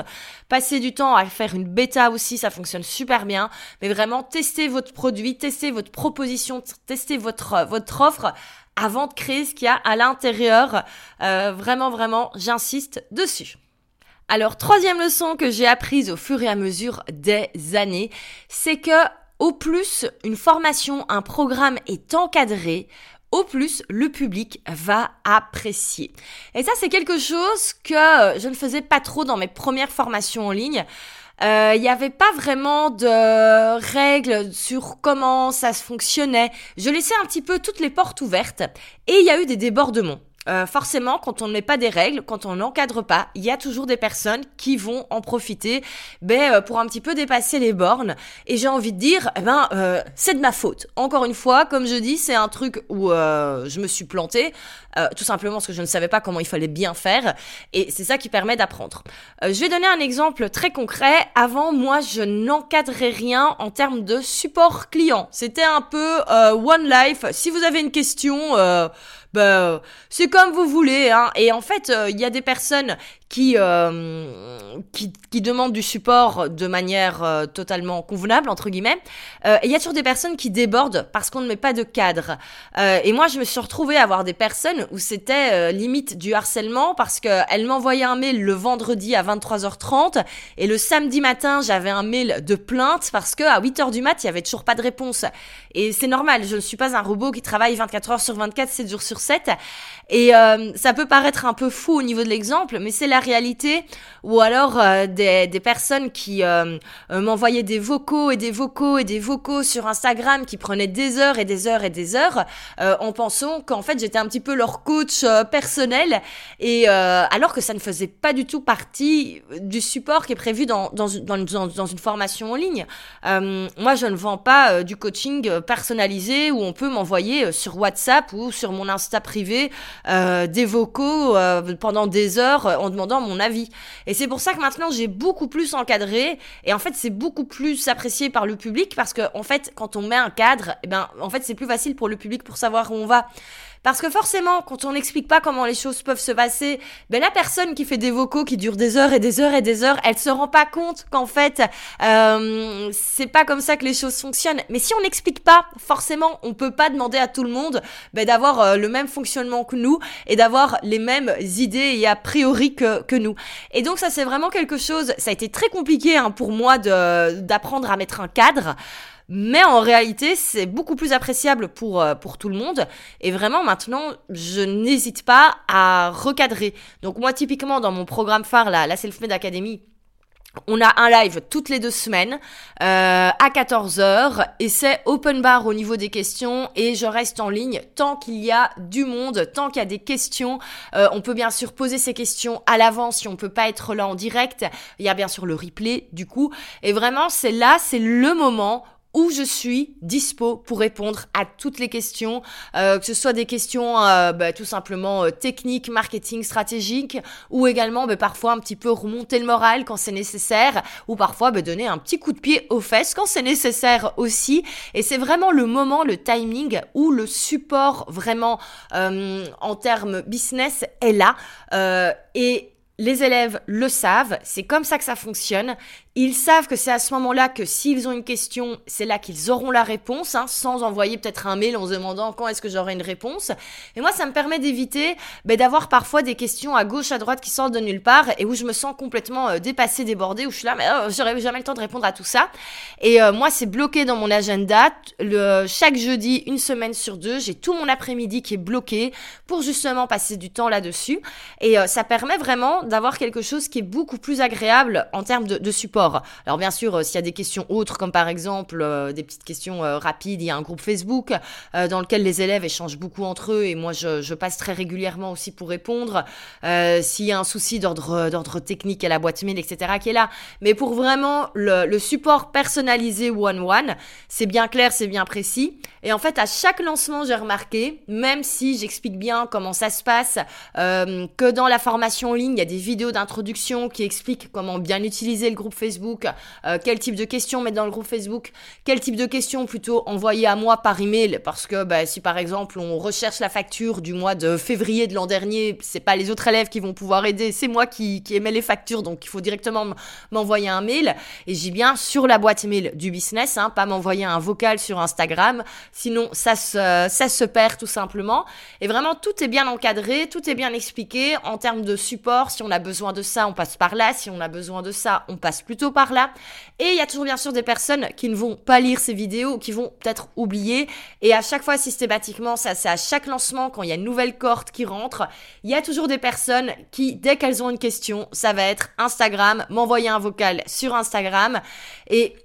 passez du temps à faire une bêta aussi, ça fonctionne super bien. Mais vraiment, testez votre produit, testez votre proposition, testez votre, votre offre avant de créer ce qu'il y a à l'intérieur. Euh, vraiment, vraiment, j'insiste dessus. Alors, troisième leçon que j'ai apprise au fur et à mesure des années, c'est que au plus une formation, un programme est encadré, au plus le public va apprécier. Et ça, c'est quelque chose que je ne faisais pas trop dans mes premières formations en ligne. Il euh, n'y avait pas vraiment de règles sur comment ça fonctionnait. Je laissais un petit peu toutes les portes ouvertes et il y a eu des débordements. Euh, forcément, quand on ne met pas des règles, quand on n'encadre pas, il y a toujours des personnes qui vont en profiter ben, euh, pour un petit peu dépasser les bornes. Et j'ai envie de dire, eh ben, euh, c'est de ma faute. Encore une fois, comme je dis, c'est un truc où je me suis plantée, tout simplement parce que je ne savais pas comment il fallait bien faire. Et c'est ça qui permet d'apprendre. je vais donner un exemple très concret. Avant, moi, je n'encadrais rien en termes de support client. C'était un peu One Life. Si vous avez une question bah, c'est comme vous voulez. Hein. Et en fait, euh, il y a des personnes qui, euh, qui, qui, demandent du support de manière euh, totalement convenable, entre guillemets. Euh, et il y a toujours des personnes qui débordent parce qu'on ne met pas de cadre. Euh, et moi, je me suis retrouvée à avoir des personnes où c'était limite du harcèlement parce qu'elles m'envoyaient un mail le vendredi à 23h30 et le samedi matin, j'avais un mail de plainte parce que à 8h du mat, il y avait toujours pas de réponse. Et c'est normal, je ne suis pas un robot qui travaille 24 h sur 24, 7 jours sur 7. Et ça peut paraître un peu fou au niveau de l'exemple, mais c'est la réalité, ou alors euh, des, personnes qui euh, euh, m'envoyaient des vocaux et des vocaux et des vocaux sur Instagram qui prenaient des heures et des heures et des heures en pensant qu'en fait j'étais un petit peu leur coach personnel et alors que ça ne faisait pas du tout partie du support qui est prévu dans, dans une formation en ligne. moi je ne vends pas du coaching personnalisé où on peut m'envoyer sur WhatsApp ou sur mon Insta privé des vocaux pendant des heures en demandant mon avis. Et c'est pour ça que maintenant j'ai beaucoup plus encadré et en fait c'est beaucoup plus apprécié par le public parce que en fait quand on met un cadre, eh ben en fait c'est plus facile pour le public pour savoir où on va. Parce que forcément, quand on n'explique pas comment les choses peuvent se passer, ben la personne qui fait des vocaux qui durent des heures et des heures et des heures, elle se rend pas compte qu'en fait, euh, c'est pas comme ça que les choses fonctionnent. Mais si on n'explique pas, forcément, on peut pas demander à tout le monde ben, d'avoir euh, le même fonctionnement que nous et d'avoir les mêmes idées et a priori que, que nous. Et donc ça, c'est vraiment quelque chose. Ça a été très compliqué hein, pour moi d'apprendre à mettre un cadre. Mais en réalité, c'est beaucoup plus appréciable pour, euh, pour tout le monde. Et vraiment, maintenant, je n'hésite pas à recadrer. Donc moi, typiquement, dans mon programme phare, la, la Self-Made Academy, on a un live toutes les deux semaines euh, à 14h et c'est open bar au niveau des questions et je reste en ligne tant qu'il y a du monde, tant qu'il y a des questions. Euh, on peut bien sûr poser ces questions à l'avance si on peut pas être là en direct. Il y a bien sûr le replay du coup. Et vraiment c'est là, c'est le moment où je suis dispo pour répondre à toutes les questions, euh, que ce soit des questions euh, bah, tout simplement euh, techniques, marketing, stratégiques, ou également bah, parfois un petit peu remonter le moral quand c'est nécessaire, ou parfois bah, donner un petit coup de pied aux fesses quand c'est nécessaire aussi. Et c'est vraiment le moment, le timing où le support vraiment en termes business est là. et les élèves le savent, c'est comme ça que ça fonctionne. Ils savent que c'est à ce moment-là que s'ils ont une question, c'est là qu'ils auront la réponse, hein, sans envoyer peut-être un mail en se demandant quand est-ce que j'aurai une réponse. Et moi, ça me permet d'éviter ben, d'avoir parfois des questions à gauche, à droite qui sortent de nulle part et où je me sens complètement euh, dépassée, débordée, où je suis là, mais oh, j'aurais jamais le temps de répondre à tout ça. Et euh, moi, c'est bloqué dans mon agenda. Le, chaque jeudi, une semaine sur deux, j'ai tout mon après-midi qui est bloqué pour justement passer du temps là-dessus. Et euh, ça permet vraiment d'avoir quelque chose qui est beaucoup plus agréable en termes de support. Alors bien sûr, euh, s'il y a des questions autres, comme par exemple euh, des petites questions euh, rapides, il y a un groupe Facebook dans lequel les élèves échangent beaucoup entre eux et moi je, passe très régulièrement aussi pour répondre. s'il y a un souci d'ordre technique à la boîte mail, etc. qui est là. Mais pour vraiment le, le support personnalisé one-one, c'est bien clair, c'est bien précis. Et en fait, à chaque lancement, j'ai remarqué, même si j'explique bien comment ça se passe, que dans la formation en ligne, il y a des vidéos d'introduction qui expliquent comment bien utiliser le groupe Facebook Facebook, euh, quel type de questions mettre dans le groupe Facebook, quel type de questions plutôt envoyer à moi par email, parce que bah, si par exemple on recherche la facture du mois de février de l'an dernier, c'est pas les autres élèves qui vont pouvoir aider, c'est moi qui, qui émets les factures, donc il faut directement m'envoyer un mail, et j'ai bien sur la boîte mail du business, hein, pas m'envoyer un vocal sur Instagram, sinon ça se, ça se perd tout simplement, et vraiment tout est bien encadré, tout est bien expliqué. En termes de support, si on a besoin de ça, on passe par là, si on a besoin de ça, on passe plutôt par là. Et il y a toujours bien sûr des personnes qui ne vont pas lire ces vidéos, qui vont peut-être oublier. Et à chaque fois, systématiquement, ça c'est à chaque lancement, quand il y a une nouvelle cohorte qui rentre, il y a toujours des personnes qui, dès qu'elles ont une question, ça va être Instagram, m'envoyer un vocal sur Instagram. Et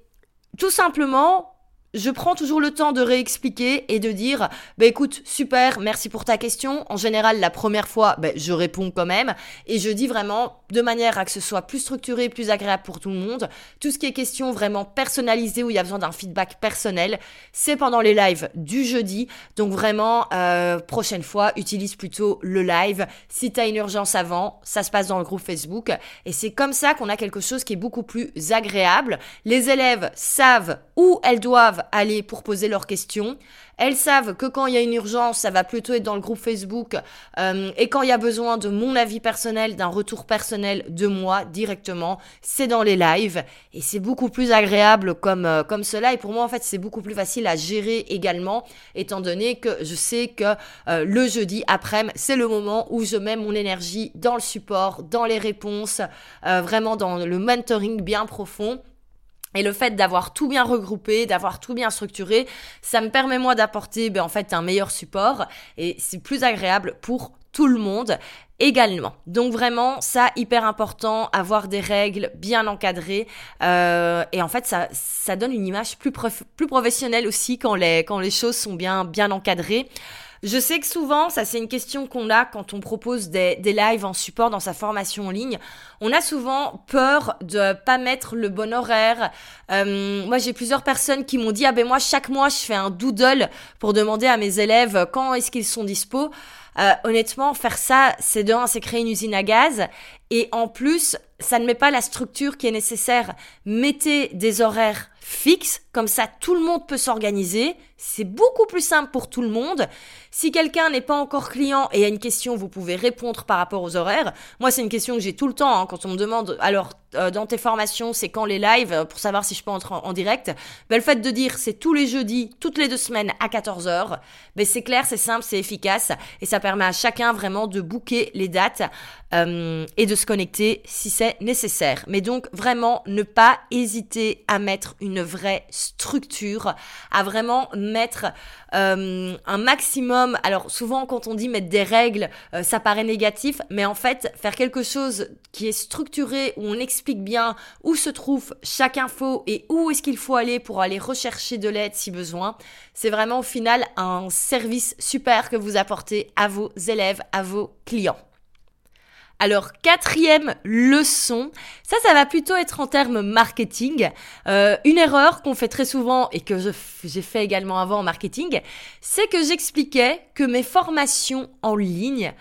tout simplement, je prends toujours le temps de réexpliquer et de dire, bah écoute, super, merci pour ta question. En général, la première fois, bah, je réponds quand même et je dis vraiment de manière à que ce soit plus structuré, plus agréable pour tout le monde. Tout ce qui est question vraiment personnalisée où il y a besoin d'un feedback personnel, c'est pendant les lives du jeudi. Donc vraiment, euh, prochaine fois, utilise plutôt le live. Si tu as une urgence avant, ça se passe dans le groupe Facebook et c'est comme ça qu'on a quelque chose qui est beaucoup plus agréable. Les élèves savent où elles doivent aller pour poser leurs questions. Elles savent que quand il y a une urgence, ça va plutôt être dans le groupe Facebook. Euh, et quand il y a besoin de mon avis personnel, d'un retour personnel de moi directement, c'est dans les lives. Et c'est beaucoup plus agréable comme, euh, comme cela. Et pour moi, en fait, c'est beaucoup plus facile à gérer également, étant donné que je sais que euh, le jeudi après, c'est le moment où je mets mon énergie dans le support, dans les réponses, vraiment dans le mentoring bien profond. Et le fait d'avoir tout bien regroupé, d'avoir tout bien structuré, ça me permet moi d'apporter ben, en fait un meilleur support et c'est plus agréable pour tout le monde également. Donc vraiment, ça hyper important, avoir des règles bien encadrées euh, et en fait ça ça donne une image plus plus professionnelle aussi quand les quand les choses sont bien bien encadrées. Je sais que souvent, ça c'est une question qu'on a quand on propose des, des lives en support dans sa formation en ligne. On a souvent peur de pas mettre le bon horaire. Euh, moi, j'ai plusieurs personnes qui m'ont dit ah ben moi chaque mois je fais un doodle pour demander à mes élèves quand est-ce qu'ils sont dispo. Euh, honnêtement, faire ça, c'est de c'est créer une usine à gaz, et en plus, ça ne met pas la structure qui est nécessaire. Mettez des horaires fixes, comme ça tout le monde peut s'organiser. C'est beaucoup plus simple pour tout le monde. Si quelqu'un n'est pas encore client et a une question, vous pouvez répondre par rapport aux horaires. Moi, c'est une question que j'ai tout le temps hein, quand on me demande, alors euh, dans tes formations, c'est quand les lives euh, pour savoir si je peux entrer en, direct? Ben, le fait de dire c'est tous les jeudis, toutes les deux semaines à 14h, ben, c'est clair, c'est simple, c'est efficace et ça permet à chacun vraiment de booker les dates euh, et de se connecter si c'est nécessaire. Mais donc vraiment ne pas hésiter à mettre une vraie structure, à vraiment mettre euh, un maximum. Alors souvent quand on dit mettre des règles, euh, ça paraît négatif, mais en fait faire quelque chose qui est structuré où on explique bien où se trouve chaque info et où est-ce qu'il faut aller pour aller rechercher de l'aide si besoin, c'est vraiment au final un service super que vous apportez à vos élèves, à vos clients. Alors, quatrième leçon, ça, ça va plutôt être en termes marketing. Euh, une erreur qu'on fait très souvent et que j'ai fait également avant en marketing, c'est que j'expliquais que mes formations en ligne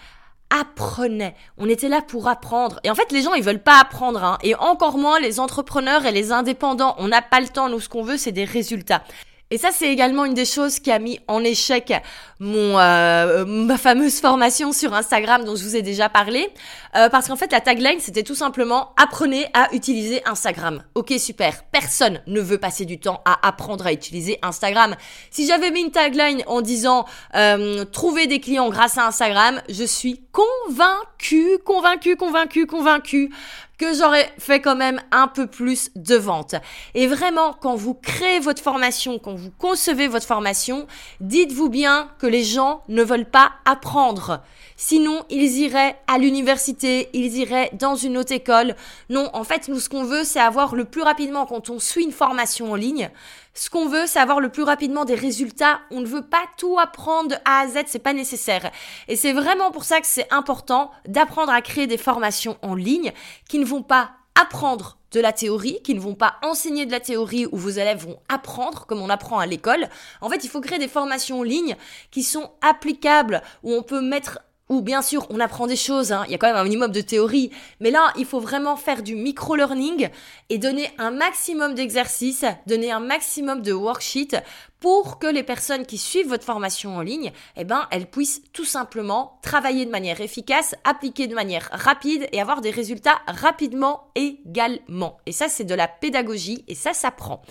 apprenaient. On était là pour apprendre. Et en fait, les gens, ils veulent pas apprendre. Hein. Et encore moins les entrepreneurs et les indépendants. On n'a pas le temps. Nous, ce qu'on veut, c'est des résultats. Et ça, c'est également une des choses qui a mis en échec mon euh, ma fameuse formation sur Instagram dont je vous ai déjà parlé, euh, parce qu'en fait, la tagline, c'était tout simplement apprenez à utiliser Instagram. Ok, super. Personne ne veut passer du temps à apprendre à utiliser Instagram. Si j'avais mis une tagline en disant euh, trouver des clients grâce à Instagram, je suis convaincue, convaincue, convaincue, convaincue que j'aurais fait quand même un peu plus de ventes. Et vraiment, quand vous créez votre formation, quand vous concevez votre formation, dites-vous bien que les gens ne veulent pas apprendre. Sinon, ils iraient à l'université, ils iraient dans une autre école. Non, en fait, nous, ce qu'on veut, c'est avoir le plus rapidement, quand on suit une formation en ligne, ce qu'on veut, c'est avoir le plus rapidement des résultats. On ne veut pas tout apprendre de A à Z, c'est pas nécessaire. Et c'est vraiment pour ça que c'est important d'apprendre à créer des formations en ligne qui ne vont pas apprendre de la théorie, qui ne vont pas enseigner de la théorie où vos élèves vont apprendre comme on apprend à l'école. En fait, il faut créer des formations en ligne qui sont applicables, où on peut mettre ou bien sûr on apprend des choses, hein. il y a quand même un minimum de théorie, mais là il faut vraiment faire du micro-learning et donner un maximum d'exercices, donner un maximum de worksheets pour que les personnes qui suivent votre formation en ligne, eh ben, elles puissent tout simplement travailler de manière efficace, appliquer de manière rapide et avoir des résultats rapidement également. Et ça, c'est de la pédagogie et ça s'apprend.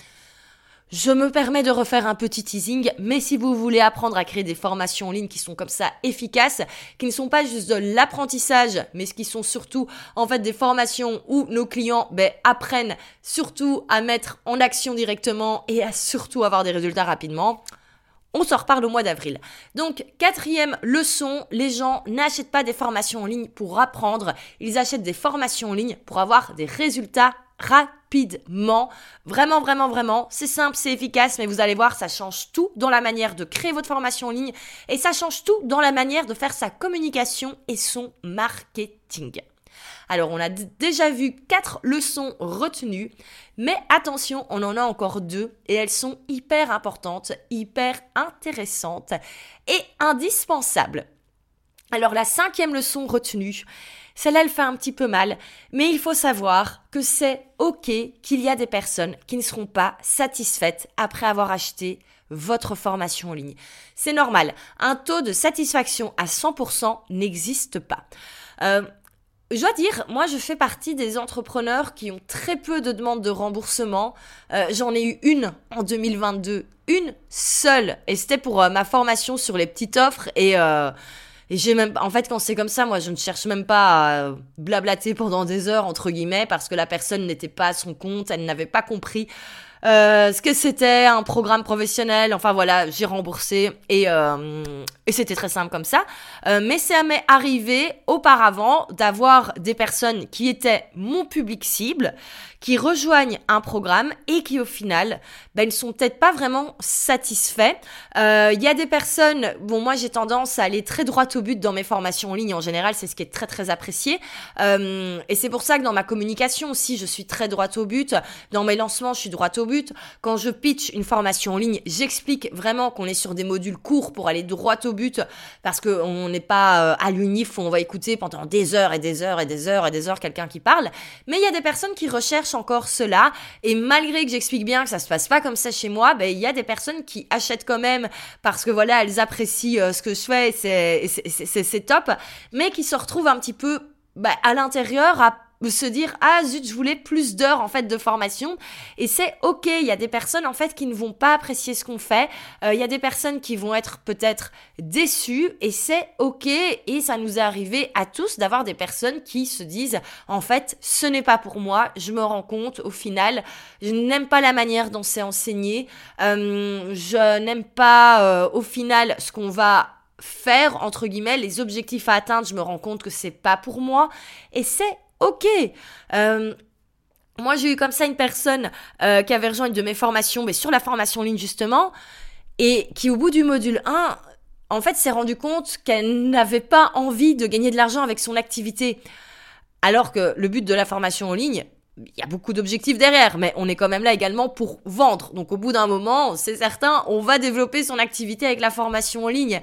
Je me permets de refaire un petit teasing, mais si vous voulez apprendre à créer des formations en ligne qui sont comme ça efficaces, qui ne sont pas juste de l'apprentissage, mais qui sont surtout en fait des formations où nos clients ben, apprennent surtout à mettre en action directement et à surtout avoir des résultats rapidement, on s'en reparle au mois d'avril. Donc, quatrième leçon, les gens n'achètent pas des formations en ligne pour apprendre, ils achètent des formations en ligne pour avoir des résultats rapidement. Vraiment, vraiment, vraiment. C'est simple, c'est efficace, mais vous allez voir, ça change tout dans la manière de créer votre formation en ligne et ça change tout dans la manière de faire sa communication et son marketing. Alors, on a déjà vu quatre leçons retenues, mais attention, on en a encore deux et elles sont hyper importantes, hyper intéressantes et indispensables. Alors, la cinquième leçon retenue, celle-là, elle fait un petit peu mal, mais il faut savoir que c'est OK qu'il y a des personnes qui ne seront pas satisfaites après avoir acheté votre formation en ligne. C'est normal. Un taux de satisfaction à 100% n'existe pas. Euh, je dois dire, moi je fais partie des entrepreneurs qui ont très peu de demandes de remboursement. Euh, j'en ai eu une en 2022, une seule, et c'était pour euh, ma formation sur les petites offres et et j'ai même, en fait, quand c'est comme ça, moi, je ne cherche même pas à blablater pendant des heures, entre guillemets, parce que la personne n'était pas à son compte, elle n'avait pas compris euh, ce que c'était un programme professionnel. Enfin voilà, j'ai remboursé et, euh, et c'était très simple comme ça. Euh, mais ça m'est arrivé auparavant d'avoir des personnes qui étaient mon public cible, qui rejoignent un programme et qui au final ben, ne sont peut-être pas vraiment satisfaits. Euh, il y a des personnes, bon moi j'ai tendance à aller très droit au but dans mes formations en ligne en général, c'est ce qui est très très apprécié. Euh, et c'est pour ça que dans ma communication aussi je suis très droit au but. Dans mes lancements je suis droit au but. Quand je pitch une formation en ligne, j'explique vraiment qu'on est sur des modules courts pour aller droit au but parce qu'on n'est pas euh, à l'unif où on va écouter pendant des heures et des heures et des heures et des heures quelqu'un qui parle. Mais il y a des personnes qui recherchent encore cela. Et malgré que j'explique bien que ça se passe pas comme ça chez moi, ben, il y a des personnes qui achètent quand même parce que voilà, elles apprécient euh, ce que je fais et c'est top, mais qui se retrouvent un petit peu bah, à l'intérieur à se dire ah zut je voulais plus d'heures en fait de formation et c'est ok il y a des personnes en fait qui ne vont pas apprécier ce qu'on fait. Euh, il y a des personnes qui vont être peut-être déçues et c'est ok. Et ça nous est arrivé à tous d'avoir des personnes qui se disent en fait ce n'est pas pour moi je me rends compte au final je n'aime pas la manière dont c'est enseigné. Euh, je n'aime pas euh, au final ce qu'on va faire entre guillemets les objectifs à atteindre je me rends compte que c'est pas pour moi et c'est ok. Euh, moi, j'ai eu comme ça une personne euh, qui avait rejoint une de mes formations, mais sur la formation en ligne justement, et qui au bout du module 1, en fait, s'est rendu compte qu'elle n'avait pas envie de gagner de l'argent avec son activité. Alors que le but de la formation en ligne, il y a beaucoup d'objectifs derrière, mais on est quand même là également pour vendre. Donc au bout d'un moment, c'est certain, on va développer son activité avec la formation en ligne.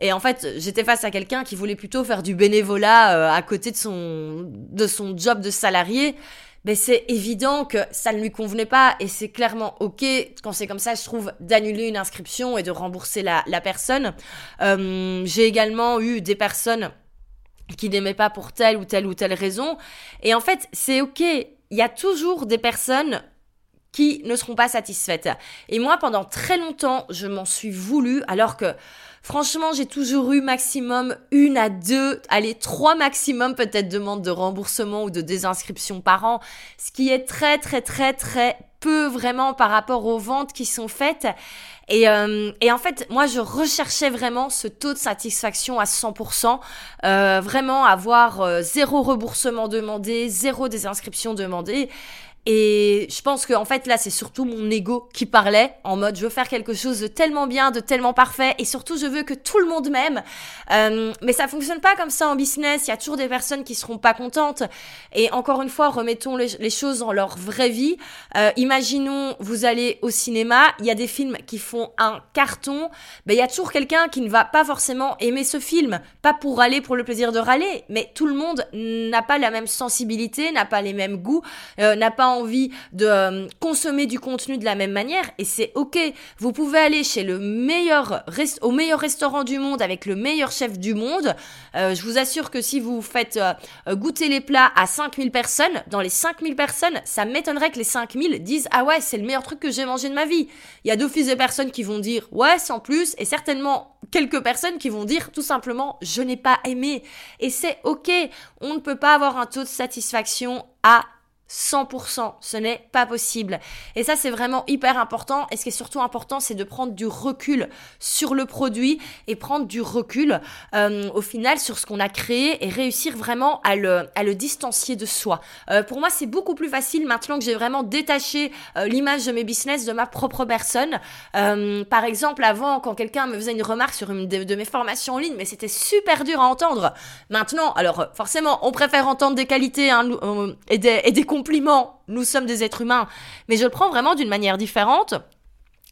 Et en fait, j'étais face à quelqu'un qui voulait plutôt faire du bénévolat euh, à côté de son, de son job de salarié. ben c'est évident que ça ne lui convenait pas. Et c'est clairement ok quand c'est comme ça je trouve d'annuler une inscription et de rembourser la, la personne. Euh, j'ai également eu des personnes qui n'aimaient pas pour telle ou telle ou telle raison. Et en fait c'est ok. Il y a toujours des personnes qui ne seront pas satisfaites. Et moi pendant très longtemps je m'en suis voulu alors que Franchement, j'ai toujours eu maximum une à deux, allez, trois maximum peut-être demandes de remboursement ou de désinscription par an, ce qui est très très très très peu vraiment par rapport aux ventes qui sont faites. Et, euh, et, en fait, moi, je recherchais vraiment ce taux de satisfaction à 100%, euh, vraiment avoir euh, zéro remboursement demandé, zéro désinscription demandée. Et je pense que en fait là c'est surtout mon ego qui parlait en mode je veux faire quelque chose de tellement bien, de tellement parfait et surtout je veux que tout le monde m'aime. Euh, mais ça fonctionne pas comme ça en business. Il y a toujours des personnes qui seront pas contentes. Et encore une fois remettons les, choses dans leur vraie vie. Euh, imaginons vous allez au cinéma, il y a des films qui font un carton. Ben il y a toujours quelqu'un qui ne va pas forcément aimer ce film, pas pour aller pour le plaisir de râler, mais tout le monde n'a pas la même sensibilité, n'a pas les mêmes goûts, euh, n'a pas envie de euh, consommer du contenu de la même manière et c'est ok. Vous pouvez aller chez le meilleur au meilleur restaurant du monde avec le meilleur chef du monde. Euh, je vous assure que si vous faites euh, goûter les plats à 5000 personnes, dans les 5000 personnes, ça m'étonnerait que les 5000 disent ah ouais c'est le meilleur truc que j'ai mangé de ma vie. Il y a d'office des personnes qui vont dire ouais sans plus et certainement quelques personnes qui vont dire tout simplement je n'ai pas aimé et c'est ok. On ne peut pas avoir un taux de satisfaction à 100%, ce n'est pas possible. Et ça, c'est vraiment hyper important. Et ce qui est surtout important, c'est de prendre du recul sur le produit et prendre du recul euh, au final sur ce qu'on a créé et réussir vraiment à le, à le distancier de soi. Euh, pour moi, c'est beaucoup plus facile maintenant que j'ai vraiment détaché euh, l'image de mes business de ma propre personne. par exemple, avant, quand quelqu'un me faisait une remarque sur une de, mes formations en ligne, mais c'était super dur à entendre. Maintenant, alors forcément, on préfère entendre des qualités hein, et des, et des compliment, nous sommes des êtres humains, mais je le prends vraiment d'une manière différente.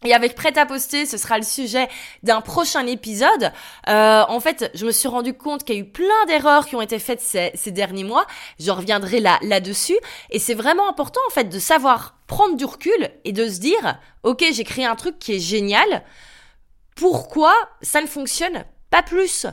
Et avec prêt à poster, ce sera le sujet d'un prochain épisode. Euh, en fait, je me suis rendu compte qu'il y a eu plein d'erreurs qui ont été faites ces, derniers mois. Je reviendrai là là-dessus. Et c'est vraiment important en fait de savoir prendre du recul et de se dire, ok, j'ai créé un truc qui est génial. Pourquoi ça ne fonctionne pas plus?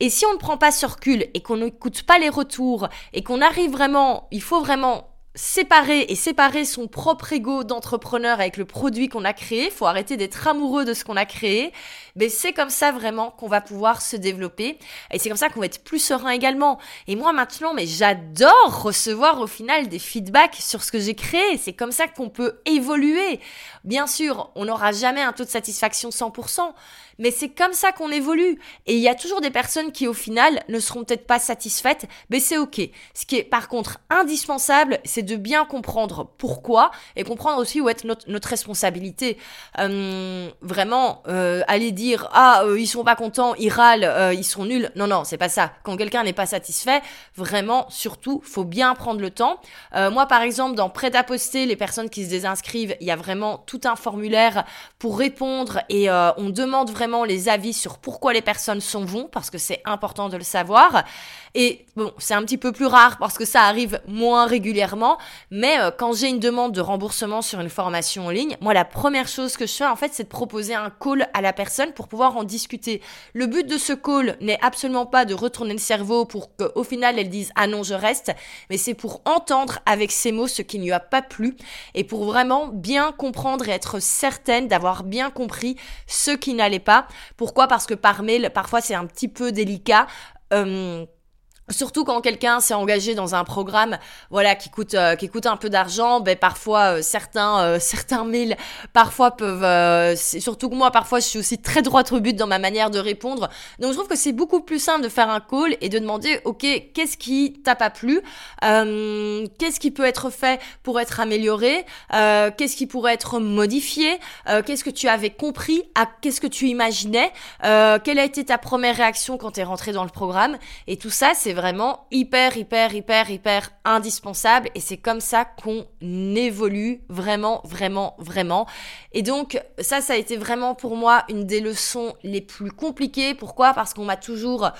Et si on ne prend pas ce recul et qu'on n'écoute pas les retours et qu'on arrive vraiment, il faut vraiment séparer et séparer son propre ego d'entrepreneur avec le produit qu'on a créé. Faut arrêter d'être amoureux de ce qu'on a créé. Mais c'est comme ça vraiment qu'on va pouvoir se développer. Et c'est comme ça qu'on va être plus serein également. Et moi maintenant, mais j'adore recevoir au final des feedbacks sur ce que j'ai créé. C'est comme ça qu'on peut évoluer. Bien sûr, on n'aura jamais un taux de satisfaction 100% mais c'est comme ça qu'on évolue. Et il y a toujours des personnes qui, au final, ne seront peut-être pas satisfaites, mais c'est ok. Ce qui est par contre indispensable, c'est de bien comprendre pourquoi et comprendre aussi où est notre, notre responsabilité. Euh, vraiment, euh, aller dire ah euh, ils sont pas contents, ils râlent, euh, ils sont nuls. Non non, c'est pas ça. Quand quelqu'un n'est pas satisfait, vraiment, surtout, faut bien prendre le temps. Moi, par exemple, dans prêt à poster, les personnes qui se désinscrivent, il y a vraiment tout un formulaire pour répondre et on demande vraiment les avis sur pourquoi les personnes s'en vont, parce que c'est important de le savoir. Et bon, c'est un petit peu plus rare parce que ça arrive moins régulièrement, mais euh, quand j'ai une demande de remboursement sur une formation en ligne, moi la première chose que je fais en fait, c'est de proposer un call à la personne pour pouvoir en discuter. Le but de ce call n'est absolument pas de retourner le cerveau pour qu'au final elle dise ah non je reste, mais c'est pour entendre avec ses mots ce qui ne lui a pas plu et pour vraiment bien comprendre et être certaine d'avoir bien compris ce qui n'allait pas. Pourquoi? Parce que par mail, parfois c'est un petit peu délicat. Euh, Surtout quand quelqu'un s'est engagé dans un programme, voilà, qui coûte, euh, qui coûte un peu d'argent, ben parfois euh, certains, euh, certains mails, parfois peuvent, surtout que moi, parfois je suis aussi très droit au but dans ma manière de répondre. Donc je trouve que c'est beaucoup plus simple de faire un call et de demander, ok, qu'est-ce qui t'a pas plu, qu'est-ce qui peut être fait pour être amélioré, qu'est-ce qui pourrait être modifié, qu'est-ce que tu avais compris, qu'est-ce que tu imaginais, quelle a été ta première réaction quand tu es rentré dans le programme, et tout ça, c'est vraiment hyper, hyper, hyper, hyper indispensable et c'est comme ça qu'on évolue vraiment, vraiment, vraiment. Et donc, ça, ça a été vraiment pour moi une des leçons les plus compliquées. Pourquoi? Parce qu'on m'a toujours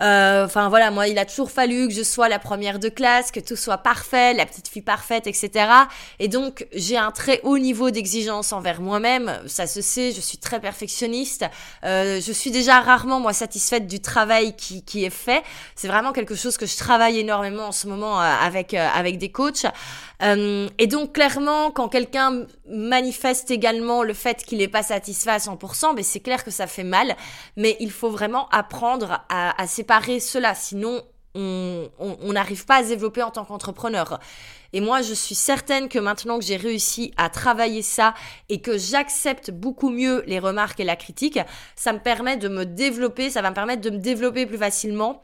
Euh, enfin voilà, moi, il a toujours fallu que je sois la première de classe, que tout soit parfait, la petite fille parfaite, etc. Et donc, j'ai un très haut niveau d'exigence envers moi-même. Ça se sait, je suis très perfectionniste. Euh, je suis déjà rarement, moi, satisfaite du travail qui, qui est fait. C'est vraiment quelque chose que je travaille énormément en ce moment euh, avec, euh, avec des coachs. Euh, et donc, clairement, quand quelqu'un manifeste également le fait qu'il n'est pas satisfait à 100%, mais c'est clair que ça fait mal. Mais il faut vraiment apprendre à, à cela. Sinon, on n'arrive pas à se développer en tant qu'entrepreneur. Et moi, je suis certaine que maintenant que j'ai réussi à travailler ça et que j'accepte beaucoup mieux les remarques et la critique, ça me permet de me développer, ça va me permettre de me développer plus facilement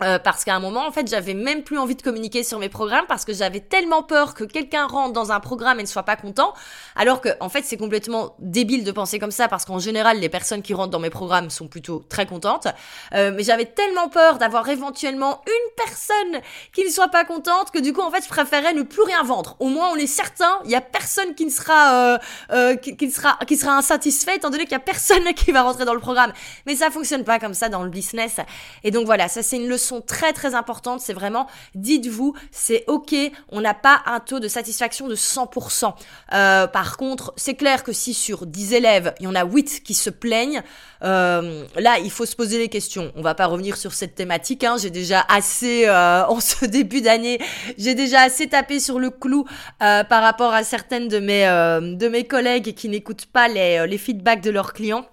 euh, parce qu'à un moment, en fait, j'avais même plus envie de communiquer sur mes programmes parce que j'avais tellement peur que quelqu'un rentre dans un programme et ne soit pas content. Alors que, en fait, c'est complètement débile de penser comme ça parce qu'en général, les personnes qui rentrent dans mes programmes sont plutôt très contentes. Euh, mais j'avais tellement peur d'avoir éventuellement une personne qui ne soit pas contente que du coup, en fait, je préférais ne plus rien vendre. Au moins, on est certain, il y a personne qui ne sera, euh, qui, qui, sera, qui sera insatisfait étant donné qu'il y a personne qui va rentrer dans le programme. Mais ça fonctionne pas comme ça dans le business. Et donc voilà, ça c'est une leçon très très importantes, c'est vraiment, dites-vous, c'est ok, on n'a pas un taux de satisfaction de 100%. Euh, par contre, c'est clair que si sur 10 élèves, il y en a 8 qui se plaignent, euh, là, il faut se poser les questions. On va pas revenir sur cette thématique, hein, j'ai déjà assez, euh, en ce début d'année, j'ai déjà assez tapé sur le clou par rapport à certaines de mes, de mes collègues qui n'écoutent pas les, les feedbacks de leurs clients.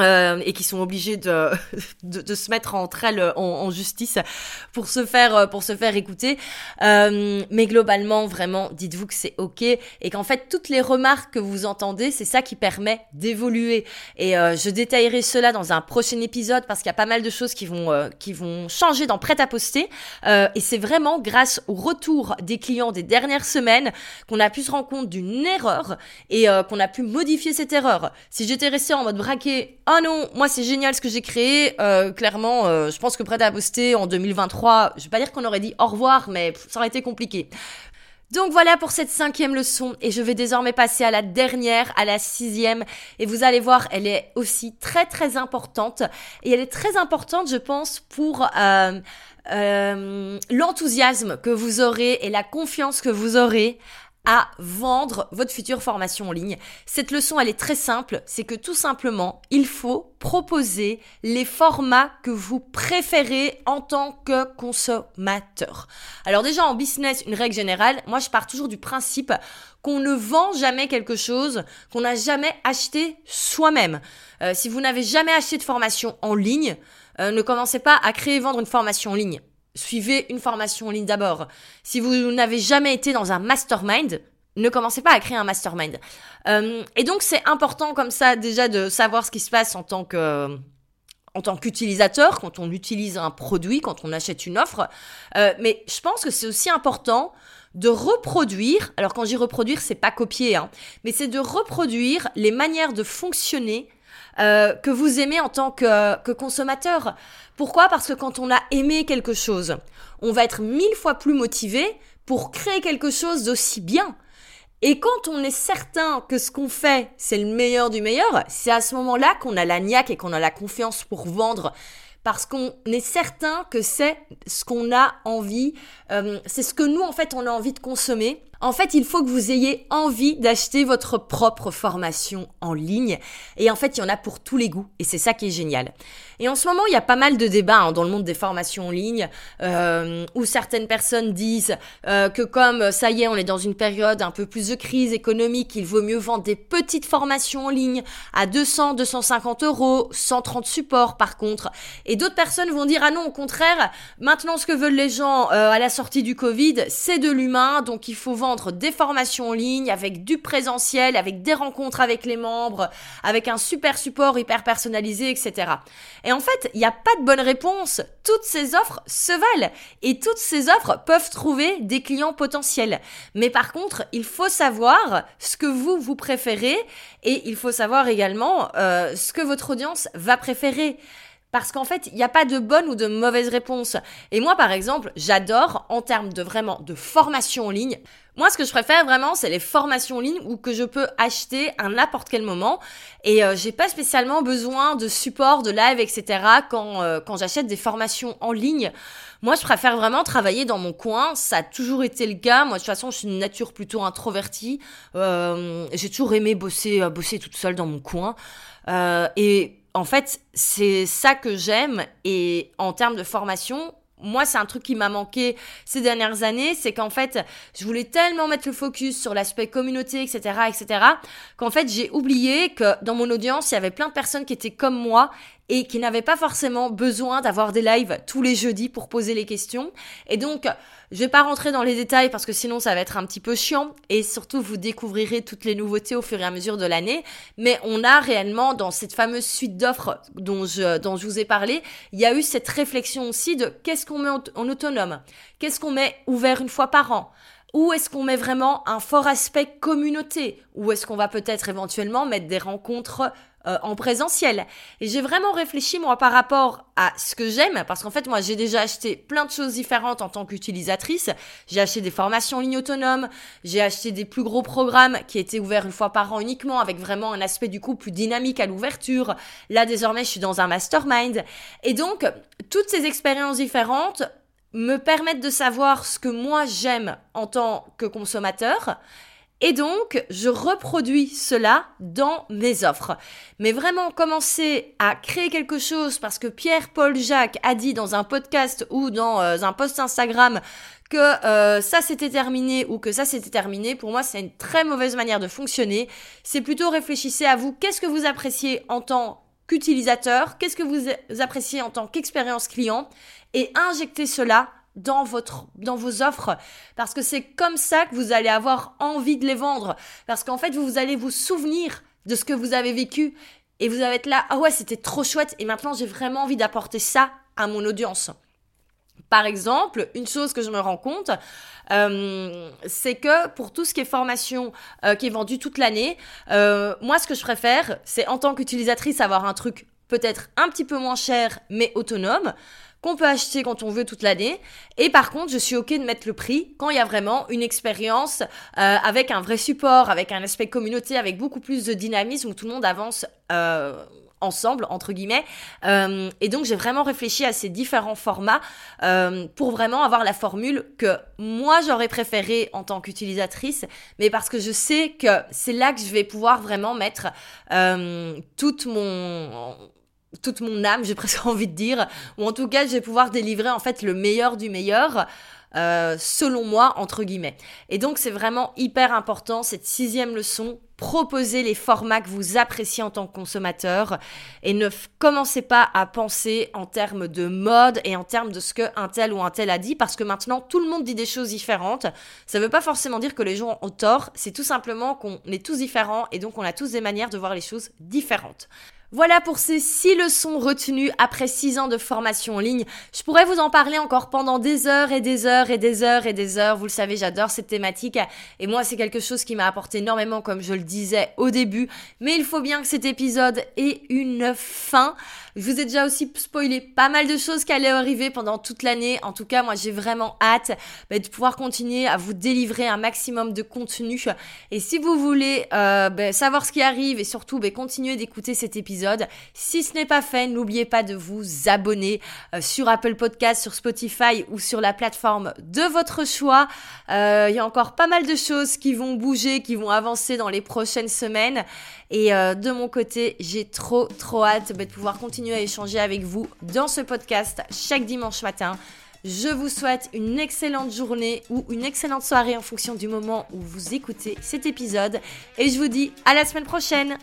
Euh, et qui sont obligés de, de, de, se mettre entre elles en, en, justice pour se faire euh, pour se faire écouter. Euh, mais globalement vraiment dites-vous que c'est ok et qu'en fait toutes les remarques que vous entendez c'est ça qui permet d'évoluer. Et euh, je détaillerai cela dans un prochain épisode parce qu'il y a pas mal de choses qui vont qui vont changer dans prêt à poster. Et c'est vraiment grâce au retour des clients des dernières semaines qu'on a pu se rendre compte d'une erreur et qu'on a pu modifier cette erreur. Si j'étais resté en mode braqué ah non, moi c'est génial ce que j'ai créé. Euh, clairement, euh, je pense que prêt à poster en 2023, je vais pas dire qu'on aurait dit au revoir, mais ça aurait été compliqué. Donc voilà pour cette cinquième leçon et je vais désormais passer à la dernière, à la sixième et vous allez voir, elle est aussi très très importante et elle est très importante je pense pour euh, l'enthousiasme que vous aurez et la confiance que vous aurez à vendre votre future formation en ligne. Cette leçon, elle est très simple, c'est que tout simplement, il faut proposer les formats que vous préférez en tant que consommateur. Alors déjà en business, une règle générale, moi je pars toujours du principe qu'on ne vend jamais quelque chose qu'on n'a jamais acheté soi-même. Euh, si vous n'avez jamais acheté de formation en ligne, euh, ne commencez pas à créer et vendre une formation en ligne suivez une formation en ligne d'abord. Si vous n'avez jamais été dans un mastermind, ne commencez pas à créer un mastermind. Euh, et donc c'est important comme ça déjà de savoir ce qui se passe en tant que en tant qu'utilisateur, quand on utilise un produit, quand on achète une offre. Euh, mais je pense que c'est aussi important de reproduire, alors quand j'y reproduire, c'est pas copier, hein, mais c'est de reproduire les manières de fonctionner euh, que vous aimez en tant que, que consommateur. Pourquoi? Parce que quand on a aimé quelque chose, on va être mille fois plus motivé pour créer quelque chose d'aussi bien. Et quand on est certain que ce qu'on fait, c'est le meilleur du meilleur, c'est à ce moment-là qu'on a la niaque et qu'on a la confiance pour vendre. Parce qu'on est certain que c'est ce qu'on a envie, euh, c'est ce que nous, en fait, on a envie de consommer. En fait, il faut que vous ayez envie d'acheter votre propre formation en ligne. Et en fait, il y en a pour tous les goûts. Et c'est ça qui est génial. Et en ce moment, il y a pas mal de débats hein, dans le monde des formations en ligne euh, où certaines personnes disent euh, que comme ça y est, on est dans une période un peu plus de crise économique, il vaut mieux vendre des petites formations en ligne à 200, 250 euros, 130 supports par contre. Et d'autres personnes vont dire ah non, au contraire, maintenant ce que veulent les gens euh, à la sortie du Covid, c'est de l'humain, donc il faut vendre des formations en ligne, avec du présentiel, avec des rencontres avec les membres, avec un super support hyper personnalisé, etc. Et en fait, il n'y a pas de bonne réponse. Toutes ces offres se valent et toutes ces offres peuvent trouver des clients potentiels. Mais par contre, il faut savoir ce que vous, vous préférez et il faut savoir également euh, ce que votre audience va préférer. Parce qu'en fait, il n'y a pas de bonne ou de mauvaise réponse. Et moi, par exemple, j'adore, en termes de vraiment de formation en ligne, moi, ce que je préfère vraiment, c'est les formations en ligne ou que je peux acheter à n'importe quel moment. Et euh, j'ai pas spécialement besoin de support, de live, etc. quand, euh, quand j'achète des formations en ligne. Moi, je préfère vraiment travailler dans mon coin. Ça a toujours été le cas. Moi, de toute façon, je suis une nature plutôt introvertie. Euh, j'ai toujours aimé bosser, bosser toute seule dans mon coin. et en fait, c'est ça que j'aime. Et en termes de formation, moi, c'est un truc qui m'a manqué ces dernières années, c'est qu'en fait, je voulais tellement mettre le focus sur l'aspect communauté, etc., etc., qu'en fait, j'ai oublié que dans mon audience, il y avait plein de personnes qui étaient comme moi et qui n'avaient pas forcément besoin d'avoir des lives tous les jeudis pour poser les questions. Et donc, je vais pas rentrer dans les détails parce que sinon ça va être un petit peu chiant et surtout vous découvrirez toutes les nouveautés au fur et à mesure de l'année. Mais on a réellement dans cette fameuse suite d'offres dont je, dont je vous ai parlé, il y a eu cette réflexion aussi de qu'est-ce qu'on met en autonome, qu'est-ce qu'on met ouvert une fois par an? Où est-ce qu'on met vraiment un fort aspect communauté? Ou est-ce qu'on va peut-être éventuellement mettre des rencontres euh, en présentiel. Et j'ai vraiment réfléchi moi par rapport à ce que j'aime, parce qu'en fait moi j'ai déjà acheté plein de choses différentes en tant qu'utilisatrice. J'ai acheté des formations en ligne autonome, j'ai acheté des plus gros programmes qui étaient ouverts une fois par an uniquement, avec vraiment un aspect du coup plus dynamique à l'ouverture. Là désormais je suis dans un mastermind. Et donc toutes ces expériences différentes me permettent de savoir ce que moi j'aime en tant que consommateur et donc, je reproduis cela dans mes offres. Mais vraiment commencer à créer quelque chose parce que Pierre-Paul Jacques a dit dans un podcast ou dans euh, un post Instagram que euh, ça s'était terminé ou que ça s'était terminé, pour moi c'est une très mauvaise manière de fonctionner. C'est plutôt réfléchissez à vous, qu'est-ce que vous appréciez en tant qu'utilisateur, qu'est-ce que vous appréciez en tant qu'expérience client? Et injectez cela dans votre dans vos offres. Parce que c'est comme ça que vous allez avoir envie de les vendre. Parce qu'en fait vous, allez vous souvenir de ce que vous avez vécu. Et vous allez être là ah ouais c'était trop chouette. Et maintenant j'ai vraiment envie d'apporter ça à mon audience. Par exemple, une chose que je me rends compte, euh, c'est que pour tout ce qui est formation euh, qui est vendu toute l'année, euh, moi ce que je préfère, c'est en tant qu'utilisatrice avoir un truc peut-être un petit peu moins cher mais autonome qu'on peut acheter quand on veut toute l'année. Et par contre, je suis OK de mettre le prix quand il y a vraiment une expérience euh, avec un vrai support, avec un aspect communauté, avec beaucoup plus de dynamisme où tout le monde avance. Euh, ensemble entre guillemets euh, et donc j'ai vraiment réfléchi à ces différents formats pour vraiment avoir la formule que moi j'aurais préféré en tant qu'utilisatrice mais parce que je sais que c'est là que je vais pouvoir vraiment mettre toute mon toute mon âme, j'ai presque envie de dire, ou en tout cas, je vais pouvoir délivrer en fait le meilleur du meilleur. Euh, selon moi, entre guillemets. Et donc, c'est vraiment hyper important, cette sixième leçon, proposez les formats que vous appréciez en tant que consommateur et ne commencez pas à penser en termes de mode et en termes de ce qu'un tel ou un tel a dit parce que maintenant tout le monde dit des choses différentes. Ça ne veut pas forcément dire que les gens ont tort, c'est tout simplement qu'on est tous différents et donc on a tous des manières de voir les choses différentes. Voilà pour ces six leçons retenues après six ans de formation en ligne. Je pourrais vous en parler encore pendant des heures et des heures et des heures et des heures. Vous le savez, j'adore cette thématique et moi c'est quelque chose qui m'a apporté énormément comme je le disais au début. Mais il faut bien que cet épisode ait une fin. Je vous ai déjà aussi spoilé pas mal de choses qui allaient arriver pendant toute l'année. En tout cas, moi j'ai vraiment hâte bah, de pouvoir continuer à vous délivrer un maximum de contenu. Et si vous voulez euh, bah, savoir ce qui arrive et surtout bah, continuer d'écouter cet épisode, si ce n'est pas fait, n'oubliez pas de vous abonner euh, sur Apple Podcast, sur Spotify ou sur la plateforme de votre choix. Euh, il y a encore pas mal de choses qui vont bouger, qui vont avancer dans les prochaines semaines. Et euh, de mon côté, j'ai trop trop hâte de pouvoir continuer à échanger avec vous dans ce podcast chaque dimanche matin. Je vous souhaite une excellente journée ou une excellente soirée en fonction du moment où vous écoutez cet épisode. Et je vous dis à la semaine prochaine.